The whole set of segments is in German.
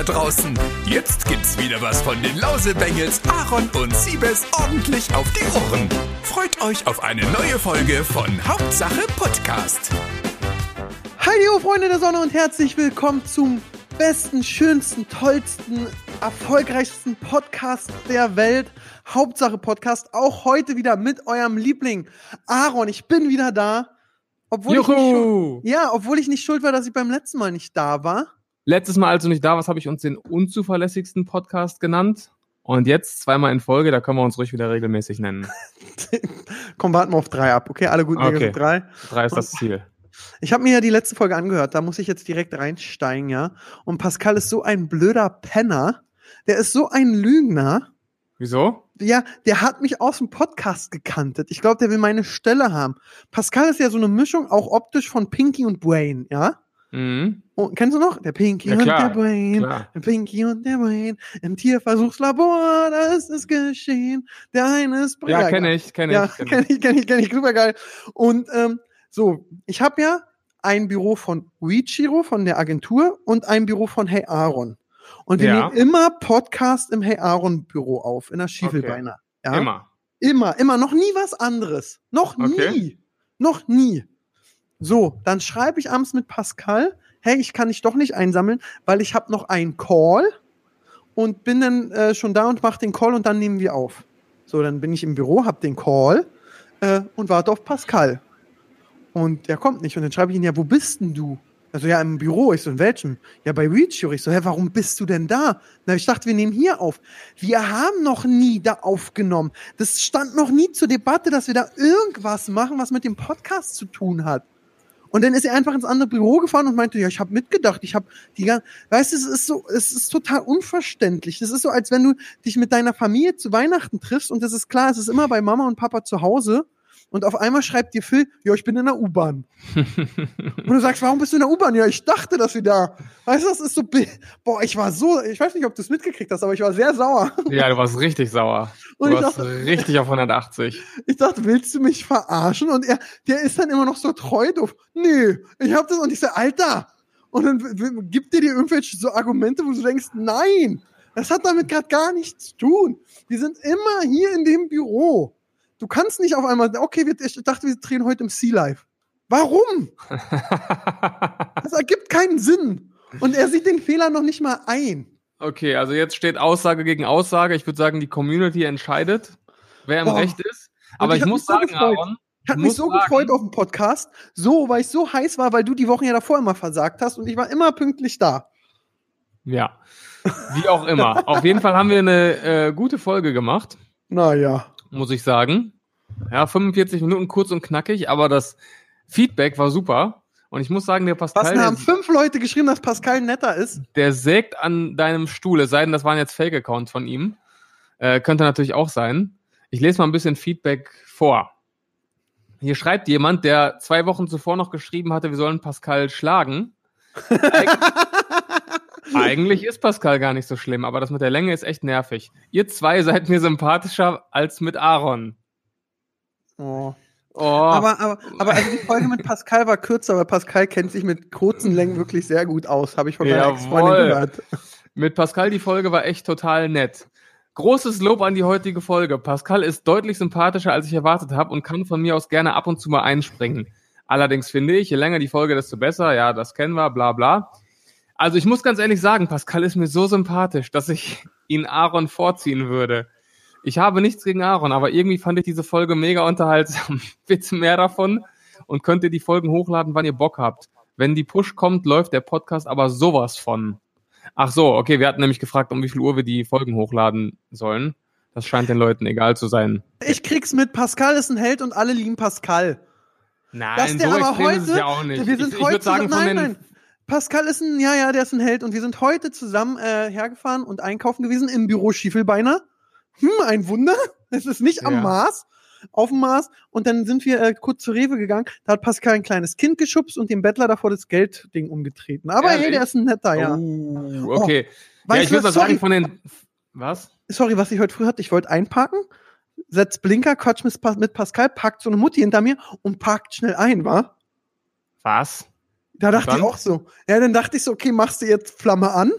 da draußen. Jetzt gibt's wieder was von den Lausebengels, Aaron und Siebes ordentlich auf die Ohren. Freut euch auf eine neue Folge von Hauptsache Podcast. Hi, liebe Freunde der Sonne und herzlich willkommen zum besten, schönsten, tollsten, erfolgreichsten Podcast der Welt. Hauptsache Podcast. Auch heute wieder mit eurem Liebling Aaron. Ich bin wieder da. Obwohl ich nicht Juhu! ja, obwohl ich nicht schuld war, dass ich beim letzten Mal nicht da war. Letztes Mal, als du nicht da warst, habe ich uns den unzuverlässigsten Podcast genannt. Und jetzt zweimal in Folge, da können wir uns ruhig wieder regelmäßig nennen. Komm, warten wir auf drei ab. Okay, alle guten Dinge Okay. sind drei. Drei ist das Ziel. Ich habe mir ja die letzte Folge angehört, da muss ich jetzt direkt reinsteigen, ja. Und Pascal ist so ein blöder Penner. Der ist so ein Lügner. Wieso? Ja, der hat mich aus dem Podcast gekantet. Ich glaube, der will meine Stelle haben. Pascal ist ja so eine Mischung, auch optisch von Pinky und Brain, ja? Mhm. Und, kennst du noch? Der Pinky Ja, und klar, der Brain. klar. Der Pinky und der Brain. Im Tierversuchslabor, da ist es geschehen. Der eine ist Ja, kenne ich, kenne Ja, ich. kenn kenne ich, kenne ich, kenne ich, super geil. Und ähm, so, ich habe ja ein Büro von Weechiro, von der Agentur, und ein Büro von Hey Aaron. Und wir Ja. nehmen immer Podcast im Hey Aaron Büro auf, in der Schiefelbeiner. Ja? Immer. Immer, immer, noch nie was anderes. Noch Okay. nie. Noch nie. So, dann schreibe ich abends mit Pascal, hey, ich kann dich doch nicht einsammeln, weil ich habe noch einen Call und bin dann äh, schon da und mache den Call und dann nehmen wir auf. So, dann bin ich im Büro, hab den Call äh, und warte auf Pascal. Und der kommt nicht. Und dann schreibe ich ihn, ja, wo bist denn du? Also ja, im Büro. Ich so, in welchem? Ja, bei Reachio. Ich so, hä, warum bist du denn da? Na, ich dachte, wir nehmen hier auf. Wir haben noch nie da aufgenommen. Das stand noch nie zur Debatte, dass wir da irgendwas machen, was mit dem Podcast zu tun hat. Und dann ist er einfach ins andere Büro gefahren und meinte, ja, ich habe mitgedacht, ich habe die ganze, weißt du, es ist so, es ist total unverständlich. Das ist so, als wenn du dich mit deiner Familie zu Weihnachten triffst und das ist klar, es ist immer bei Mama und Papa zu Hause und auf einmal schreibt dir Phil, ja, ich bin in der U-Bahn. und du sagst, warum bist du in der U-Bahn? Ja, ich dachte, dass wir da. Weißt du, das ist so, boah, ich war so, ich weiß nicht, ob du es mitgekriegt hast, aber ich war sehr sauer. Ja, du warst richtig sauer. Und Du ich warst dachte, richtig auf 180. ich dachte, willst du mich verarschen? Und er, der ist dann immer noch so treu doof. Nee, ich hab das und ich so, Alter. Und dann gibt dir die irgendwelche so Argumente, wo du denkst, nein, das hat damit gerade gar nichts zu tun. Die sind immer hier in dem Büro. Du kannst nicht auf einmal, okay, wir, ich dachte, wir drehen heute im Sea Life. Warum? Das ergibt keinen Sinn. Und er sieht den Fehler noch nicht mal ein. okay, also jetzt steht Aussage gegen Aussage. Ich würde sagen, die Community entscheidet, wer im Boah. Recht ist. Aber ich ich muss so sagen, gefreut. Aaron, Ich Ich mich so sagen- gefreut auf den Podcast, so, weil ich so heiß war, weil du die Wochen ja davor immer versagt hast und ich war immer pünktlich da. ja, wie auch immer. auf jeden Fall haben wir eine äh, gute Folge gemacht. Naja. Muss ich sagen. Ja, 45 Minuten kurz und knackig, aber das Feedback war super. Und ich muss sagen, der Was Pascal, denn, haben fünf Leute geschrieben, dass Pascal netter ist? der sägt an deinem Stuhl, es sei denn, das waren jetzt Fake-Accounts von ihm. Äh, könnte natürlich auch sein. Ich lese mal ein bisschen Feedback vor. Hier schreibt jemand, der zwei Wochen zuvor noch geschrieben hatte, wir sollen Pascal schlagen. Eig Eigentlich ist Pascal gar nicht so schlimm, aber das mit der Länge ist echt nervig. Ihr zwei seid mir sympathischer als mit Aaron. Oh. Oh. Aber, aber, aber also die Folge mit Pascal war kürzer, weil Pascal kennt sich mit kurzen Längen wirklich sehr gut aus, habe ich von meiner. Ex-Freundin gehört. Mit Pascal die Folge war echt total nett. Großes Lob an die heutige Folge. Pascal ist deutlich sympathischer, als ich erwartet habe und kann von mir aus gerne ab und zu mal einspringen. Allerdings finde ich, je länger die Folge, desto besser. Ja, das kennen wir, bla bla. Also ich muss ganz ehrlich sagen, Pascal ist mir so sympathisch, dass ich ihn Aaron vorziehen würde. Ich habe nichts gegen Aaron, aber irgendwie fand ich diese Folge mega unterhaltsam. Bitte mehr davon und könnt ihr die Folgen hochladen, wann ihr Bock habt. Wenn die Push kommt, läuft der Podcast aber sowas von. Ach so, okay, wir hatten nämlich gefragt, um wie viel Uhr wir die Folgen hochladen sollen. Das scheint den Leuten egal zu sein. Ich krieg's mit, Pascal ist ein Held und alle lieben Pascal. Nein, Dass der aber extrem ist es heute- ja auch nicht. Wir sind ich ich heute würde sagen, von nein, den, nein. Pascal ist ein, ja, ja, der ist ein Held und wir sind heute zusammen äh, hergefahren und einkaufen gewesen im Büro Schiefelbeiner. Hm, ein Wunder. Es ist nicht am Ja. Mars, auf dem Mars. Und dann sind wir äh, kurz zur Rewe gegangen. Da hat Pascal ein kleines Kind geschubst und dem Bettler davor das Geldding umgetreten. Aber hey, Ehrlich? der ist ein netter, ja. Oh, okay. ja, Weißt ich würde mal was, sorry, sagen, von den. Was? sorry, was ich heute früh hatte. Ich wollte einparken, setz Blinker, quatsch mit, mit Pascal, packt so eine Mutti hinter mir und parkt schnell ein, wa? Was? Da dachte ich auch so. Ja, dann dachte ich so, okay, machst du jetzt Flamme an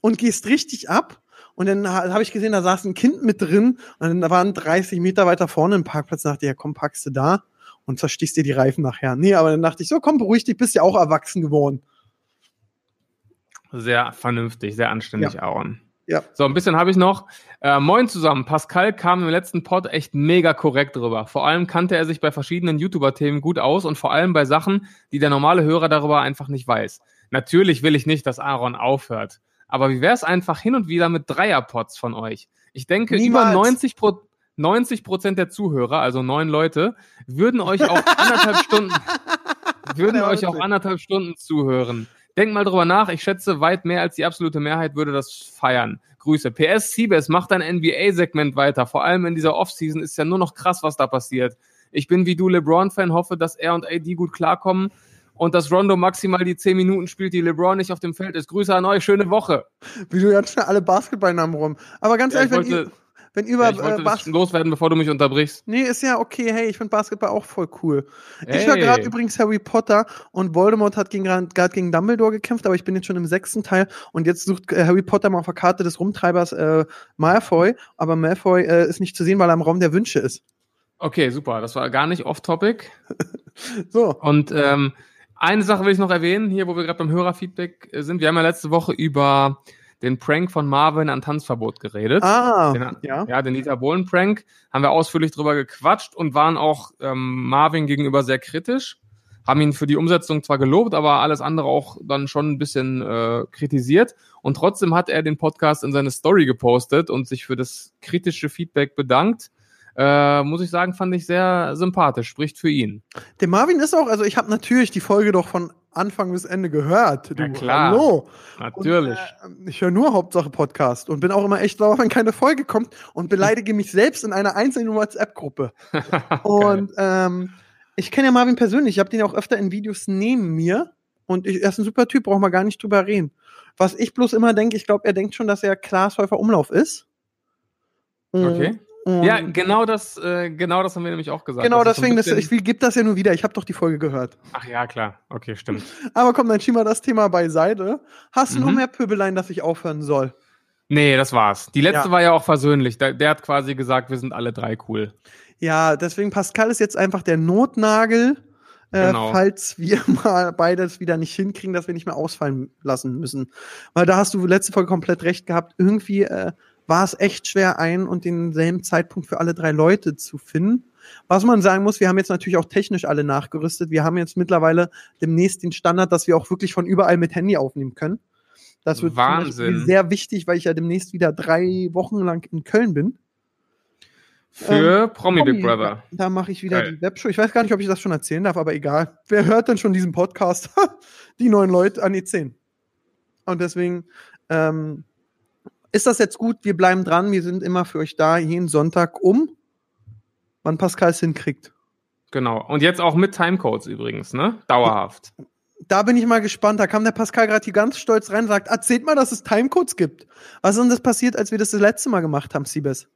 und gehst richtig ab. Und dann ha- habe ich gesehen, da saß ein Kind mit drin und dann waren 30 Meter weiter vorne ein Parkplatz. Da dachte ich, ja komm, packst du da und zerstichst dir die Reifen nachher. Nee, aber dann dachte ich, so komm, beruhig dich, bist ja auch erwachsen geworden. Sehr vernünftig, sehr anständig, Aaron. Ja. So, ein bisschen habe ich noch. Äh, moin zusammen. Pascal kam im letzten Pod echt mega korrekt drüber. Vor allem kannte er sich bei verschiedenen YouTuber-Themen gut aus und vor allem bei Sachen, die der normale Hörer darüber einfach nicht weiß. Natürlich will ich nicht, dass Aaron aufhört. Aber wie wäre es einfach hin und wieder mit Dreierpods von euch? Ich denke, Niemals. über 90 Pro 90 Prozent der Zuhörer, also neun Leute, würden euch auch anderthalb Stunden, würden euch auch anderthalb Stunden zuhören. Denkt mal drüber nach. Ich schätze, weit mehr als die absolute Mehrheit würde das feiern. Grüße. PS Siebes, macht dein NBA-Segment weiter. Vor allem in dieser Offseason ist ja nur noch krass, was da passiert. Ich bin wie du LeBron-Fan, hoffe, dass er und AD gut klarkommen und dass Rondo maximal die 10 Minuten spielt, die LeBron nicht auf dem Feld ist. Grüße an euch, schöne Woche. Wie du ganz schnell alle Basketballnamen rum. Aber ganz Ja, ich ehrlich, wenn, ihr, wenn über ja, ich wollte äh, das loswerden, bevor du mich unterbrichst. Nee, ist ja okay. Hey, ich finde Basketball auch voll cool. Ich Hey. höre gerade übrigens Harry Potter und Voldemort hat gerade gegen Dumbledore gekämpft, aber ich bin jetzt schon im sechsten Teil und jetzt sucht äh, Harry Potter mal auf der Karte des Rumtreibers äh, Malfoy, aber Malfoy äh, ist nicht zu sehen, weil er im Raum der Wünsche ist. Okay, super. Das war gar nicht off-topic. So. Und ähm, eine Sache will ich noch erwähnen, hier, wo wir gerade beim Hörerfeedback äh, sind. Wir haben ja letzte Woche über den Prank von Marvin an Tanzverbot geredet. Ah, Den, ja. ja, den Dieter Bohlen-Prank. Haben wir ausführlich drüber gequatscht und waren auch ähm, Marvin gegenüber sehr kritisch. Haben ihn für die Umsetzung zwar gelobt, aber alles andere auch dann schon ein bisschen äh, kritisiert. Und trotzdem hat er den Podcast in seine Story gepostet und sich für das kritische Feedback bedankt. Äh, muss ich sagen, fand ich sehr sympathisch. Spricht für ihn. Der Marvin ist auch, also ich habe natürlich die Folge doch von Anfang bis Ende gehört. Du, Na klar. Hallo. Natürlich. Und, äh, ich höre nur Hauptsache Podcast und bin auch immer echt sauer, wenn keine Folge kommt und beleidige mich selbst in einer einzelnen WhatsApp-Gruppe. Und ähm, ich kenne ja Marvin persönlich, ich habe den ja auch öfter in Videos neben mir und ich, er ist ein super Typ, brauchen wir gar nicht drüber reden. Was ich bloß immer denke, ich glaube, er denkt schon, dass er Klaas Häufer Umlauf ist. Okay. Und Ja, genau das, äh, genau das haben wir nämlich auch gesagt. genau Das so deswegen, das, ich gebe das ja nur wieder. Ich habe doch die Folge gehört. Ach ja, klar. Okay, stimmt. Aber komm, dann schieben wir das Thema beiseite. Hast du noch Mhm. mehr Pöbeleien, dass ich aufhören soll? Nee, das war's. Die letzte Ja. war ja auch versöhnlich. Der, der hat quasi gesagt, wir sind alle drei cool. Ja, deswegen Pascal ist jetzt einfach der Notnagel, äh, Genau. falls wir mal beides wieder nicht hinkriegen, dass wir nicht mehr ausfallen lassen müssen. Weil da hast du letzte Folge komplett recht gehabt. Irgendwie äh, war es echt schwer, einen und denselben Zeitpunkt für alle drei Leute zu finden. Was man sagen muss, wir haben jetzt natürlich auch technisch alle nachgerüstet. Wir haben jetzt mittlerweile demnächst den Standard, dass wir auch wirklich von überall mit Handy aufnehmen können. Das wird Wahnsinn. Sehr wichtig, weil ich ja demnächst wieder drei Wochen lang in Köln bin. Für Promi Big Promi, Brother. Da mache ich wieder Geil. die Webshow. Ich weiß gar nicht, ob ich das schon erzählen darf, aber egal. Wer hört denn schon diesen Podcast? die neun Leute, an die zehn. Und deswegen ähm, ist das jetzt gut. Wir bleiben dran. Wir sind immer für euch da, jeden Sonntag um, wann Pascal es hinkriegt. Genau. Und jetzt auch mit Timecodes übrigens, ne? Dauerhaft. Da bin ich mal gespannt. Da kam der Pascal gerade hier ganz stolz rein und sagt, erzählt mal, dass es Timecodes gibt. Was ist denn das passiert, als wir das das letzte Mal gemacht haben, Siebes?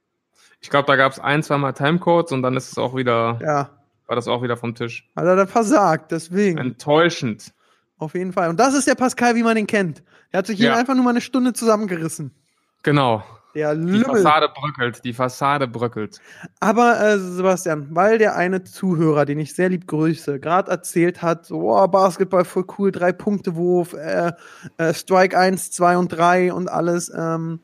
Ich glaube, da gab es ein, zwei Mal Timecodes und dann ist es auch wieder, Ja, war das auch wieder vom Tisch. hat er dann versagt. Deswegen. Enttäuschend. Auf jeden Fall. Und das ist der Pascal, wie man ihn kennt. Er hat sich hier Ja. einfach nur mal eine Stunde zusammengerissen. Genau. Der Die Lümmel. Fassade bröckelt. Die Fassade bröckelt. Aber äh, Sebastian, weil der eine Zuhörer, den ich sehr lieb grüße, gerade erzählt hat, so, oh, Basketball voll cool, drei Punkte Wurf, äh, äh, Strike 1, 2 und 3 und alles. Ähm,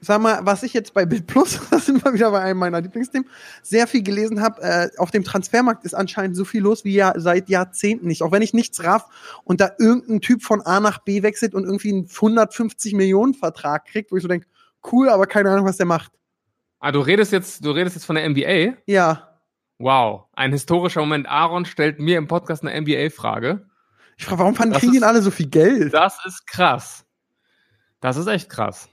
sag mal, was ich jetzt bei Bild Plus, das sind wir wieder bei einem meiner Lieblingsthemen, sehr viel gelesen habe, äh, auf dem Transfermarkt ist anscheinend so viel los wie ja seit Jahrzehnten nicht. Auch wenn ich nichts raff und da irgendein Typ von A nach B wechselt und irgendwie einen 150 Millionen Vertrag kriegt, wo ich so denke, cool, aber keine Ahnung, was der macht. Ah, du redest jetzt, du redest jetzt von der NBA? Ja. Wow. Ein historischer Moment. Aaron stellt mir im Podcast eine NBA-Frage. Ich frage, warum fanden kriegen die ist- denn alle so viel Geld? Das ist krass. Das ist echt krass.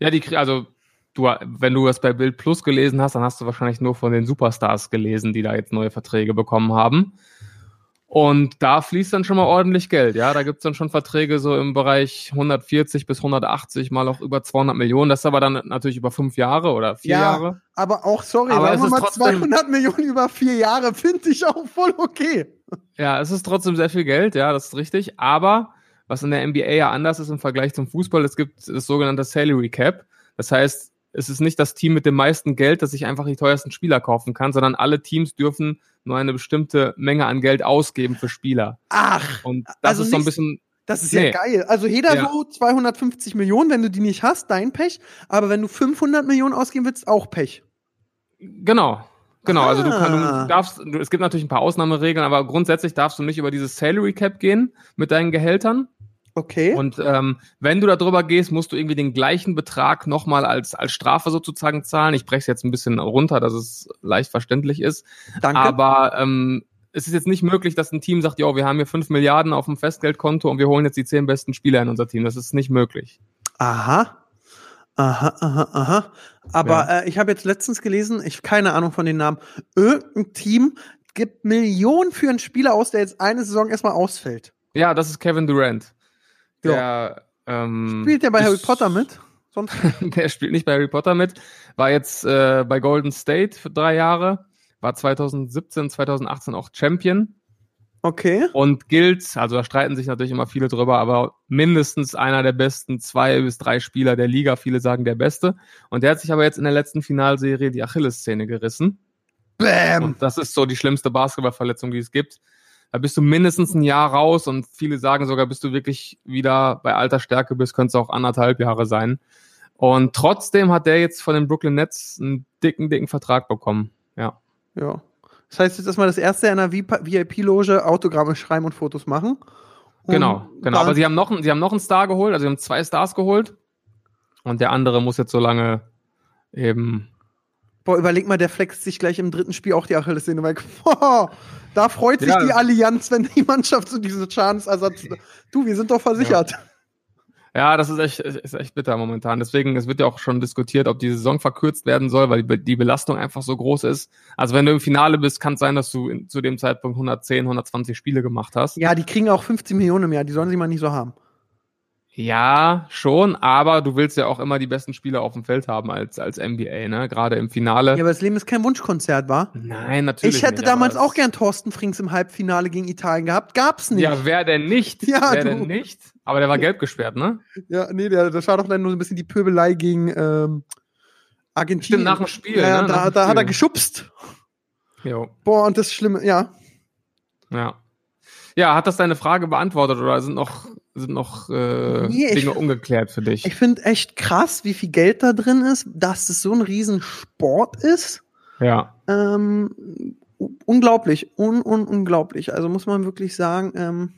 Ja, die, also, du, wenn du das bei Bild Plus gelesen hast, dann hast du wahrscheinlich nur von den Superstars gelesen, die da jetzt neue Verträge bekommen haben. Und da fließt dann schon mal ordentlich Geld, ja. Da gibt's dann schon Verträge so im Bereich 140 bis 180, mal auch über 200 Millionen. Das ist aber dann natürlich über fünf Jahre oder vier Ja. Jahre. Aber auch, sorry, Aber sagen es wir ist mal trotzdem- 200 Millionen über vier Jahre finde ich auch voll okay. Ja, es ist trotzdem sehr viel Geld, ja, das ist richtig. Aber was in der NBA ja anders ist im Vergleich zum Fußball. Es gibt das sogenannte Salary Cap. Das heißt, es ist nicht das Team mit dem meisten Geld, das sich einfach die teuersten Spieler kaufen kann, sondern alle Teams dürfen nur eine bestimmte Menge an Geld ausgeben für Spieler. Ach, Und das Also ist so ein bisschen, das ist Nee. ja geil. Also jeder Ja. so 250 Millionen, wenn du die nicht hast, dein Pech. Aber wenn du 500 Millionen ausgeben willst, auch Pech. genau. Genau, also du, kann, Ah. du darfst, du, es gibt natürlich ein paar Ausnahmeregeln, aber grundsätzlich darfst du nicht über dieses Salary Cap gehen mit deinen Gehältern. Okay. Und ähm, wenn du da drüber gehst, musst du irgendwie den gleichen Betrag nochmal als, als Strafe sozusagen zahlen. Ich breche es jetzt ein bisschen runter, dass es leicht verständlich ist. Danke. Aber ähm, es ist jetzt nicht möglich, dass ein Team sagt, ja, wir haben hier 5 Milliarden auf dem Festgeldkonto und wir holen jetzt die 10 besten Spieler in unser Team. Das ist nicht möglich. Aha. Aha, aha, aha. Aber äh, ich habe jetzt letztens gelesen, ich keine Ahnung von den Namen, irgendein Team gibt Millionen für einen Spieler aus, der jetzt eine Saison erstmal ausfällt. Ja, das ist Kevin Durant. Ja. Der, ähm, Spielt der bei ist- Harry Potter mit? Sonst der spielt nicht bei Harry Potter mit, war jetzt äh, bei Golden State für drei Jahre, war 2017, 2018 auch Champion okay. und gilt, also da streiten sich natürlich immer viele drüber, aber mindestens einer der besten zwei bis drei Spieler der Liga, viele sagen der beste. Und der hat sich aber jetzt in der letzten Finalserie die Achillessehne gerissen. Bam. Und das ist so die schlimmste Basketballverletzung, die es gibt. Da bist du mindestens ein Jahr raus und viele sagen sogar, bis du wirklich wieder bei alter Stärke bist, könnte es auch anderthalb Jahre sein. Und trotzdem hat der jetzt von den Brooklyn Nets einen dicken, dicken Vertrag bekommen. Ja. Ja. Das heißt, jetzt erstmal das erste in einer VIP-Loge Autogramme schreiben und Fotos machen. Und Genau, genau. Aber sie haben noch, sie haben noch einen Star geholt, also sie haben zwei Stars geholt. Und der andere muss jetzt so lange eben. Boah, überleg mal, der flext sich gleich im dritten Spiel auch die Achillessehne weg. Boah, da freut sich Ja. die Allianz, wenn die Mannschaft so diese Schadensersatz. Du, wir sind doch versichert. Ja, das ist echt, ist echt bitter momentan. Deswegen, es wird ja auch schon diskutiert, ob die Saison verkürzt werden soll, weil die, die Belastung einfach so groß ist. Also wenn du im Finale bist, kann es sein, dass du in, zu dem Zeitpunkt 110, 120 Spiele gemacht hast. Ja, die kriegen auch 15 Millionen im Jahr, die sollen sie mal nicht so haben. Ja, schon, aber du willst ja auch immer die besten Spieler auf dem Feld haben als, als NBA, ne? Gerade im Finale. Ja, aber das Leben ist kein Wunschkonzert, war? Nein, natürlich. Ich hätte nicht, damals auch gern Thorsten Frings im Halbfinale gegen Italien gehabt. Gab's nicht. Ja, wer denn nicht? Ja, wer du. denn nicht? Aber der war gelb gesperrt, ne? Ja, nee, der, das war doch dann nur so ein bisschen die Pöbelei gegen ähm, Argentinien. Stimmt, nach dem Spiel, Ja, ne? da, da hat er geschubst. Jo. Boah, und das Schlimme, ja. Ja. Ja, hat das deine Frage beantwortet oder sind noch, sind noch äh, Nee, Dinge ungeklärt für dich? Ich finde echt krass, wie viel Geld da drin ist, dass es so ein Riesensport ist. ja. Ähm, unglaublich, un, un, unglaublich. Also muss man wirklich sagen, ähm,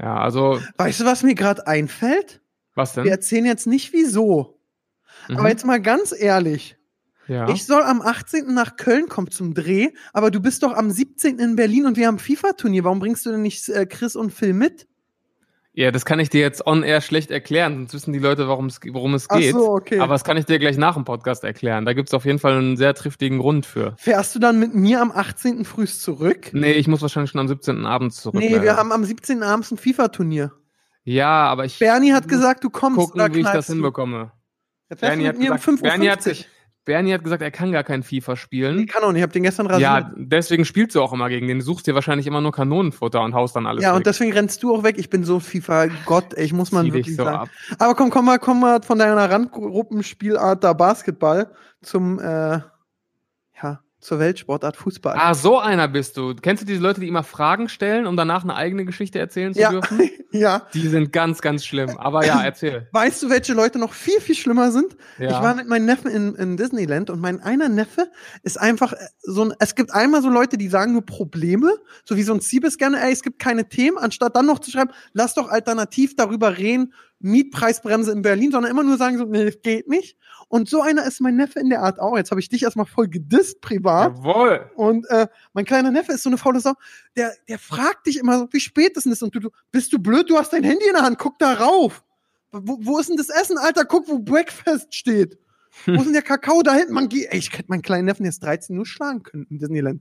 Ja, also, weißt du, was mir gerade einfällt? was denn? Wir erzählen jetzt nicht wieso. Mhm. Aber jetzt mal ganz ehrlich. ja. Ich soll am 18. nach Köln kommen zum Dreh, aber du bist doch am 17. in Berlin und wir haben FIFA-Turnier. Warum bringst du denn nicht äh, Chris und Phil mit? Ja, das kann ich dir jetzt on air schlecht erklären, sonst wissen die Leute, worum es, worum es Ach geht. so, okay. Aber das kann ich dir gleich nach dem Podcast erklären. Da gibt's auf jeden Fall einen sehr triftigen Grund für. Fährst du dann mit mir am 18. frühst zurück? Nee, ich muss wahrscheinlich schon am 17. abends zurück. Nee, leider. wir haben am 17. abends ein FIFA-Turnier. Ja, aber ich Bernie hat gesagt, du kommst gucken, wie ich das hinbekomme. Bernie hat, gesagt, 5.50 Bernie, hat, Uhr. Bernie hat gesagt, er kann gar kein FIFA Ich spielen. kann auch nicht, ich hab den gestern rasiert. Ja, deswegen spielst du auch immer gegen den. Du suchst dir wahrscheinlich immer nur Kanonenfutter und haust dann alles Ja, weg. und deswegen rennst du auch weg. Ich bin so FIFA-Gott, ich muss man wirklich so sagen. ab. Aber komm, komm mal, komm mal von deiner Randgruppenspielart da Basketball zum, äh, ja, zur Weltsportart Fußball. Ah, so einer bist du. Kennst du diese Leute, die immer Fragen stellen, um danach eine eigene Geschichte erzählen zu ja, dürfen? ja. Die sind ganz, ganz schlimm. Aber ja, erzähl. Weißt du, welche Leute noch viel, viel schlimmer sind? Ja. Ich war mit meinem Neffen in, in Disneyland und mein einer Neffe ist einfach äh, so ein, es gibt einmal so Leute, die sagen nur Probleme, so wie so ein Siebes gerne, ey, es gibt keine Themen, anstatt dann noch zu schreiben, lass doch alternativ darüber reden, Mietpreisbremse in Berlin, sondern immer nur sagen so, nee, das geht nicht. Und so einer ist mein Neffe in der Art auch. Jetzt habe ich dich erstmal voll gedisst privat. Jawohl. Und äh, mein kleiner Neffe ist so eine faule Sau, der, der fragt dich immer so, wie spät ist denn das? Und du, du, bist du blöd, du hast dein Handy in der Hand, guck da rauf. Wo, wo ist denn das Essen, Alter? Guck, wo Breakfast steht. Wo ist denn der Kakao da hinten? Man, ey, ich hätte meinen kleinen Neffen jetzt 13 nur schlagen können in Disneyland.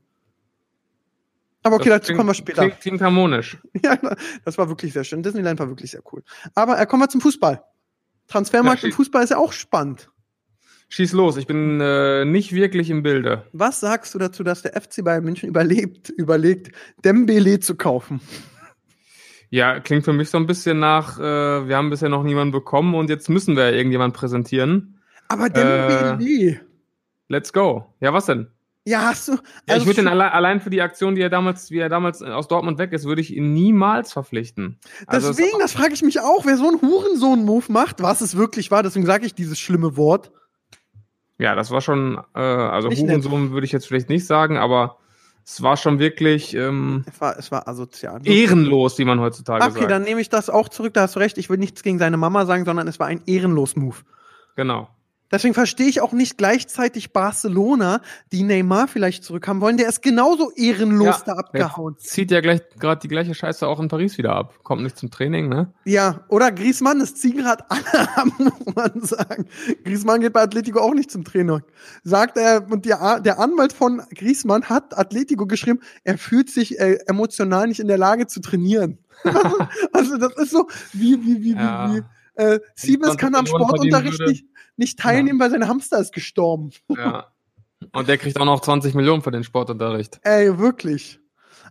Aber okay, Das dazu kommen wir später. Klingt, klingt harmonisch. Ja, das war wirklich sehr schön. Disneyland war wirklich sehr cool. Aber äh, kommen wir zum Fußball. Transfermarkt Ja, im Fußball ist ja auch spannend. Schieß los, ich bin äh, nicht wirklich im Bilde. Was sagst du dazu, dass der FC Bayern München überlebt, überlegt, Dembele zu kaufen? Ja, klingt für mich so ein bisschen nach, äh, wir haben bisher noch niemanden bekommen und jetzt müssen wir irgendjemanden präsentieren. Aber Dembele. Äh, Let's go. Ja, was denn? Ja, hast du. Ja, ich also würde für- alle, allein für die Aktion, die er damals, wie er damals aus Dortmund weg ist, würde ich ihn niemals verpflichten. Also es- Deswegen, das frage ich mich auch, wer so einen Hurensohn-Move macht, was es wirklich war, deswegen sage ich dieses schlimme Wort. Ja, das war schon, äh, also Nicht. Hurensohn würde ich jetzt vielleicht nicht sagen, aber es war schon wirklich ähm, Es war, es war asozial. ehrenlos, wie man heutzutage Okay, sagt. dann nehme ich das auch zurück, da hast du recht. Ich will nichts gegen seine Mama sagen, sondern es war ein ehrenlos Move. Genau. Deswegen verstehe ich auch nicht gleichzeitig Barcelona, die Neymar vielleicht zurückhaben wollen. Der ist genauso ehrenlos Ja, da abgehauen. Zieht ja gleich gerade die gleiche Scheiße auch in Paris wieder ab. Kommt nicht zum Training, ne? Ja, oder Griezmann, das ziehen gerade alle ab, muss man sagen. Griezmann geht bei Atletico auch nicht zum Training. Sagt er, und der, der Anwalt von Griezmann hat Atletico geschrieben, er fühlt sich äh, emotional nicht in der Lage zu trainieren. also das ist so, wie, wie, wie, Ja. wie, wie. Äh, Siebes 20 kann am Sportunterricht nicht, nicht teilnehmen, weil sein Hamster ist gestorben. Ja. Und der kriegt auch noch 20 Millionen für den Sportunterricht. Ey, wirklich.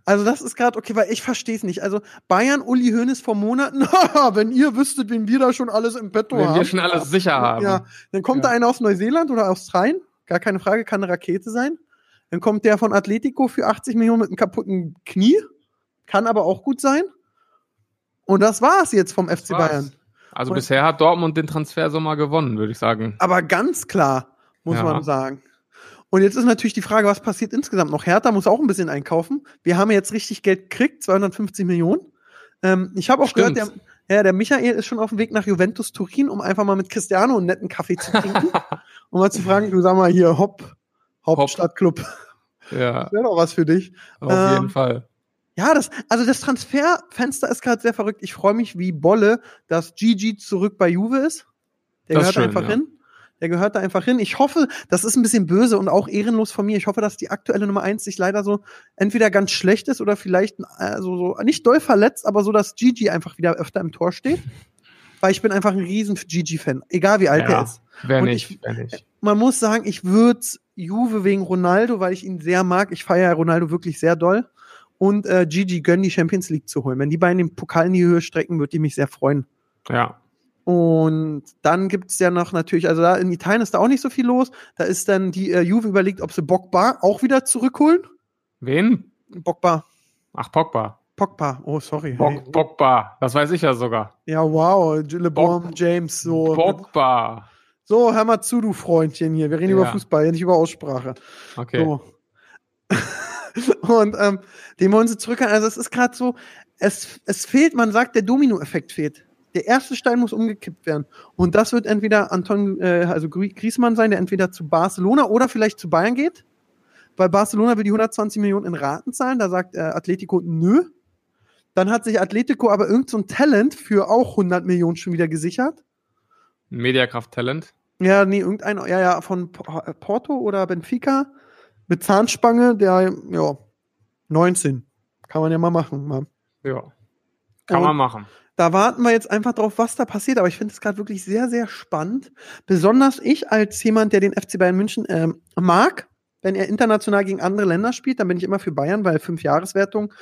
Also das ist gerade okay, weil ich verstehe es nicht. Also Bayern, Uli Hoeneß vor Monaten, wenn ihr wüsstet, wen wir da schon alles im Petto Wenn haben. wir schon alles sicher haben. Ja, dann kommt Ja. da einer aus Neuseeland oder Australien, gar keine Frage, kann eine Rakete sein. Dann kommt der von Atletico für 80 Millionen mit einem kaputten Knie, kann aber auch gut sein. Und das war's jetzt vom FC. Bayern. Also Und- bisher hat Dortmund den Transfersommer gewonnen, würde ich sagen. Aber ganz klar, muss Ja. man sagen. Und jetzt ist natürlich die Frage, was passiert insgesamt noch? Hertha muss auch ein bisschen einkaufen. Wir haben jetzt richtig Geld gekriegt, 250 Millionen. Ähm, ich habe auch Stimmt. gehört, der, ja, der Michael ist schon auf dem Weg nach Juventus Turin, um einfach mal mit Cristiano einen netten Kaffee zu trinken. um mal zu fragen, du sag mal hier, Hopp, Hauptstadtclub, Ja, wäre doch was für dich. auf Ähm, jeden Fall. Ja, das, also das Transferfenster ist gerade sehr verrückt. Ich freue mich wie Bolle, dass Gigi zurück bei Juve ist. Der Das gehört schön, einfach ja. hin. Der gehört da einfach hin. Ich hoffe, das ist ein bisschen böse und auch ehrenlos von mir. Ich hoffe, dass die aktuelle Nummer eins sich leider so entweder ganz schlecht ist oder vielleicht äh, so, so nicht doll verletzt, aber so, dass Gigi einfach wieder öfter im Tor steht. Weil ich bin einfach ein riesen Gigi-Fan, egal wie alt Ja. er ist. Wer und nicht, ich- wer nicht. Man muss sagen, ich würde Juve wegen Ronaldo, weil ich ihn sehr mag. Ich feiere Ronaldo wirklich sehr doll. Und äh, Gigi gönnen die Champions League zu holen. Wenn die beiden den Pokal in die Höhe strecken, würde ich mich sehr freuen. Ja. Und dann gibt's ja noch natürlich, also da in Italien ist da auch nicht so viel los. Da ist dann die äh, Juve überlegt, ob sie Bogba auch wieder zurückholen. Wen? Bogba. Ach, Pogba. Pogba. Oh, sorry. Bog, Pogba. Das weiß ich ja sogar. Ja, wow. LeBron James. So. Pogba. so, hör mal zu, du Freundchen hier. Wir reden über Ja. Fußball, nicht über Aussprache. Okay. So. Und ähm, den wollen sie zurückhalten. Also es ist gerade so, es, es fehlt, man sagt, der Dominoeffekt fehlt. Der erste Stein muss umgekippt werden. Und das wird entweder Anton, äh, also Grie- Griezmann sein, der entweder zu Barcelona oder vielleicht zu Bayern geht. Weil Barcelona will die 120 Millionen in Raten zahlen. Da sagt äh, Atletico nö. Dann hat sich Atletico aber irgend so Talent für auch 100 Millionen schon wieder gesichert. Mediakraft Talent. Ja, nee, irgendein, ja, ja, von Porto oder Benfica mit Zahnspange, der, ja, 19. Kann man ja mal machen. Mal. Ja. Kann Und man machen. Da warten wir jetzt einfach drauf, was da passiert. Aber ich finde es gerade wirklich sehr, sehr spannend. Besonders ich als jemand, der den FC Bayern München ähm, mag, wenn er international gegen andere Länder spielt, dann bin ich immer für Bayern, weil Fünfjahreswertung.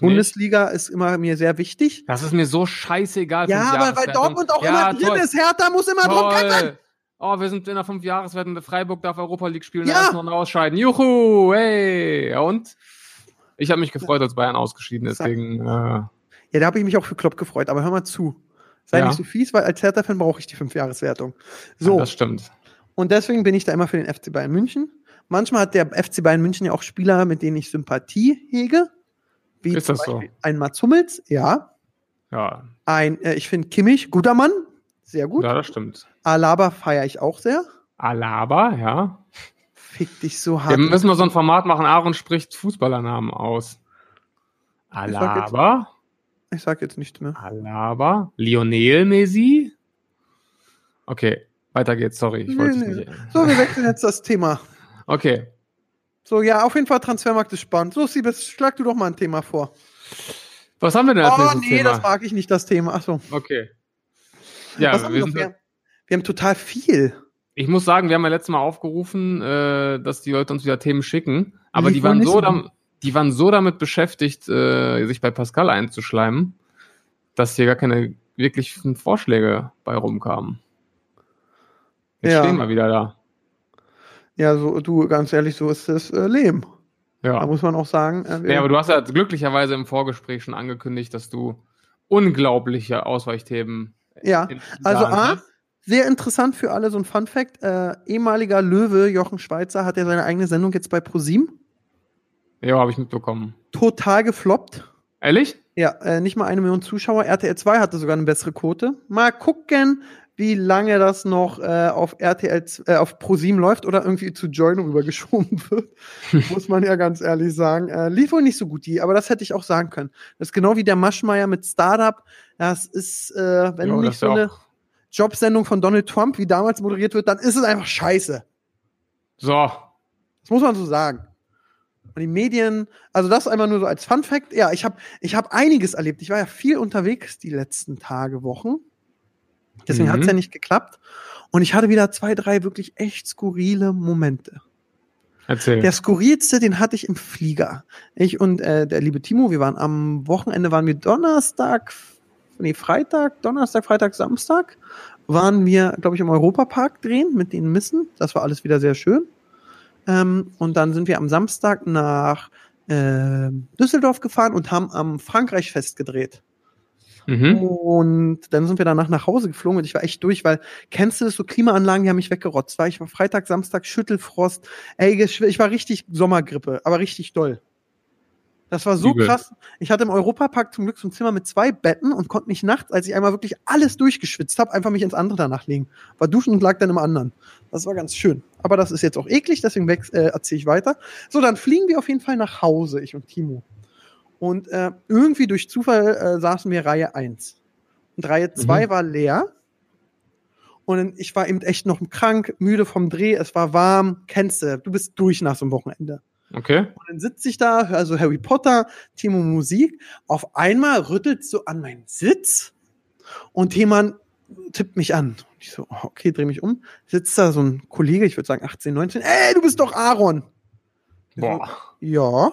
Bundesliga ist immer mir sehr wichtig. Das ist mir so scheißegal. Ja, aber weil. Dortmund auch ja, immer drin toll, ist. Hertha muss immer drum kämpfen. Oh, wir sind in der Fünfjahreswertung. Freiburg darf Europa League spielen, Ja. ja. erst noch ausscheiden. Juhu, hey. Ja, und? Ich habe mich gefreut, als Bayern ausgeschieden ist. Äh, Ja, da habe ich mich auch für Klopp gefreut, aber hör mal zu. Sei Ja. nicht so fies, weil als Hertha-Fan brauche ich die Fünfjahreswertung. So, Das stimmt. und deswegen bin ich da immer für den FC Bayern München. Manchmal hat der FC Bayern München ja auch Spieler, mit denen ich Sympathie hege. Wie Ist zum das so? Beispiel ein Mats Hummels, ja. Ja, Ein, äh, ich finde Kimmich, guter Mann, sehr gut. ja das stimmt. Alaba feiere ich auch sehr. Alaba, ja. Fick dich so Wir hart. müssen mal so ein Format machen. Aaron spricht Fußballernamen aus. jetzt- Alaba, ich sag jetzt nichts mehr. Alaba, Lionel Messi. Okay, weiter geht's. Sorry, ich Nee, wollte nee. nicht. So, wir wechseln jetzt das Thema. Okay, So, ja, auf jeden Fall Transfermarkt ist spannend. So, Siebes, schlag du doch mal ein Thema vor. was haben wir denn als Oh, nächstes nee, Thema? das mag ich nicht, das Thema. Achso. Okay. Ja, Was haben wir wir, noch? sind, wir, wir haben total viel. ich muss sagen, wir haben ja letztes Mal aufgerufen, äh, dass die Leute uns wieder Themen schicken, aber die waren so, so dam die waren so damit beschäftigt, äh, sich bei Pascal einzuschleimen, dass hier gar keine wirklichen Vorschläge bei rumkamen. Jetzt Ja. stehen wir wieder da. Ja, so, du, ganz ehrlich, so ist das äh, Leben. Da Ja. muss man auch sagen. Äh, wir- ja, aber du hast ja glücklicherweise im Vorgespräch schon angekündigt, dass du unglaubliche Ausweichthemen ja. Also A, hast. sehr interessant für alle, so ein Fun Fact. Äh, ehemaliger Löwe Jochen Schweizer hat ja seine eigene Sendung jetzt bei ProSieben. Ja, habe ich mitbekommen. Total gefloppt. Ehrlich? Ja, äh, nicht mal eine Million Zuschauer. RTL 2 hatte sogar eine bessere Quote. Mal gucken, wie lange das noch äh, auf RTL, äh, auf ProSieben läuft oder irgendwie zu Join rübergeschoben wird. Muss man ja ganz ehrlich sagen. Äh, lief wohl nicht so gut, die, aber das hätte ich auch sagen können. Das ist genau wie der Maschmeier mit Startup. Das ist, äh, wenn das nicht so eine auch- Jobsendung von Donald Trump wie damals moderiert wird, dann ist es einfach scheiße. So. Das muss man so sagen. Und die Medien, also das einmal nur so als Fun Fact. Ja, ich habe ich hab einiges erlebt. Ich war ja viel unterwegs die letzten Tage, Wochen. Deswegen Mhm. hat's ja nicht geklappt. Und ich hatte wieder zwei, drei wirklich echt skurrile Momente. Erzähl. Der skurrilste, den hatte ich im Flieger. Ich und äh, der liebe Timo, wir waren am Wochenende, waren wir Donnerstag, nee, Freitag, Donnerstag, Freitag, Samstag, waren wir, glaube ich, im Europapark drehen mit den Missen. Das war alles wieder sehr schön. Ähm, und dann sind wir am Samstag nach äh, Düsseldorf gefahren und haben am Frankreich-Fest gedreht. Mhm. Und dann sind wir danach nach Hause geflogen und ich war echt durch, weil kennst du das so Klimaanlagen, die haben mich weggerotzt. War ich war Freitag, Samstag Schüttelfrost. Ey, ich war richtig Sommergrippe, aber richtig doll. Das war so Übel. krass. Ich hatte im Europapark zum Glück so ein Zimmer mit zwei Betten und konnte mich nachts, als ich einmal wirklich alles durchgeschwitzt habe, einfach mich ins andere danach legen. War duschen und lag dann im anderen. Das war ganz schön. Aber das ist jetzt auch eklig, deswegen äh, erzähle ich weiter. So, dann fliegen wir auf jeden Fall nach Hause, ich und Timo. Und äh, irgendwie durch Zufall äh, saßen wir Reihe 1. Und Reihe 2 war leer. Und ich war eben echt noch krank, müde vom Dreh, es war warm, kennst du, du bist durch nach so einem Wochenende. Okay. Und dann sitze ich da, höre so Harry Potter, Timo Musik. Auf einmal rüttelt so an meinen Sitz und jemand tippt mich an. Ich so, oh, okay, dreh mich um. Sitzt da so ein Kollege, ich würde sagen 18, 19. Ey, du bist doch Aaron. Ich so, Boah. ja.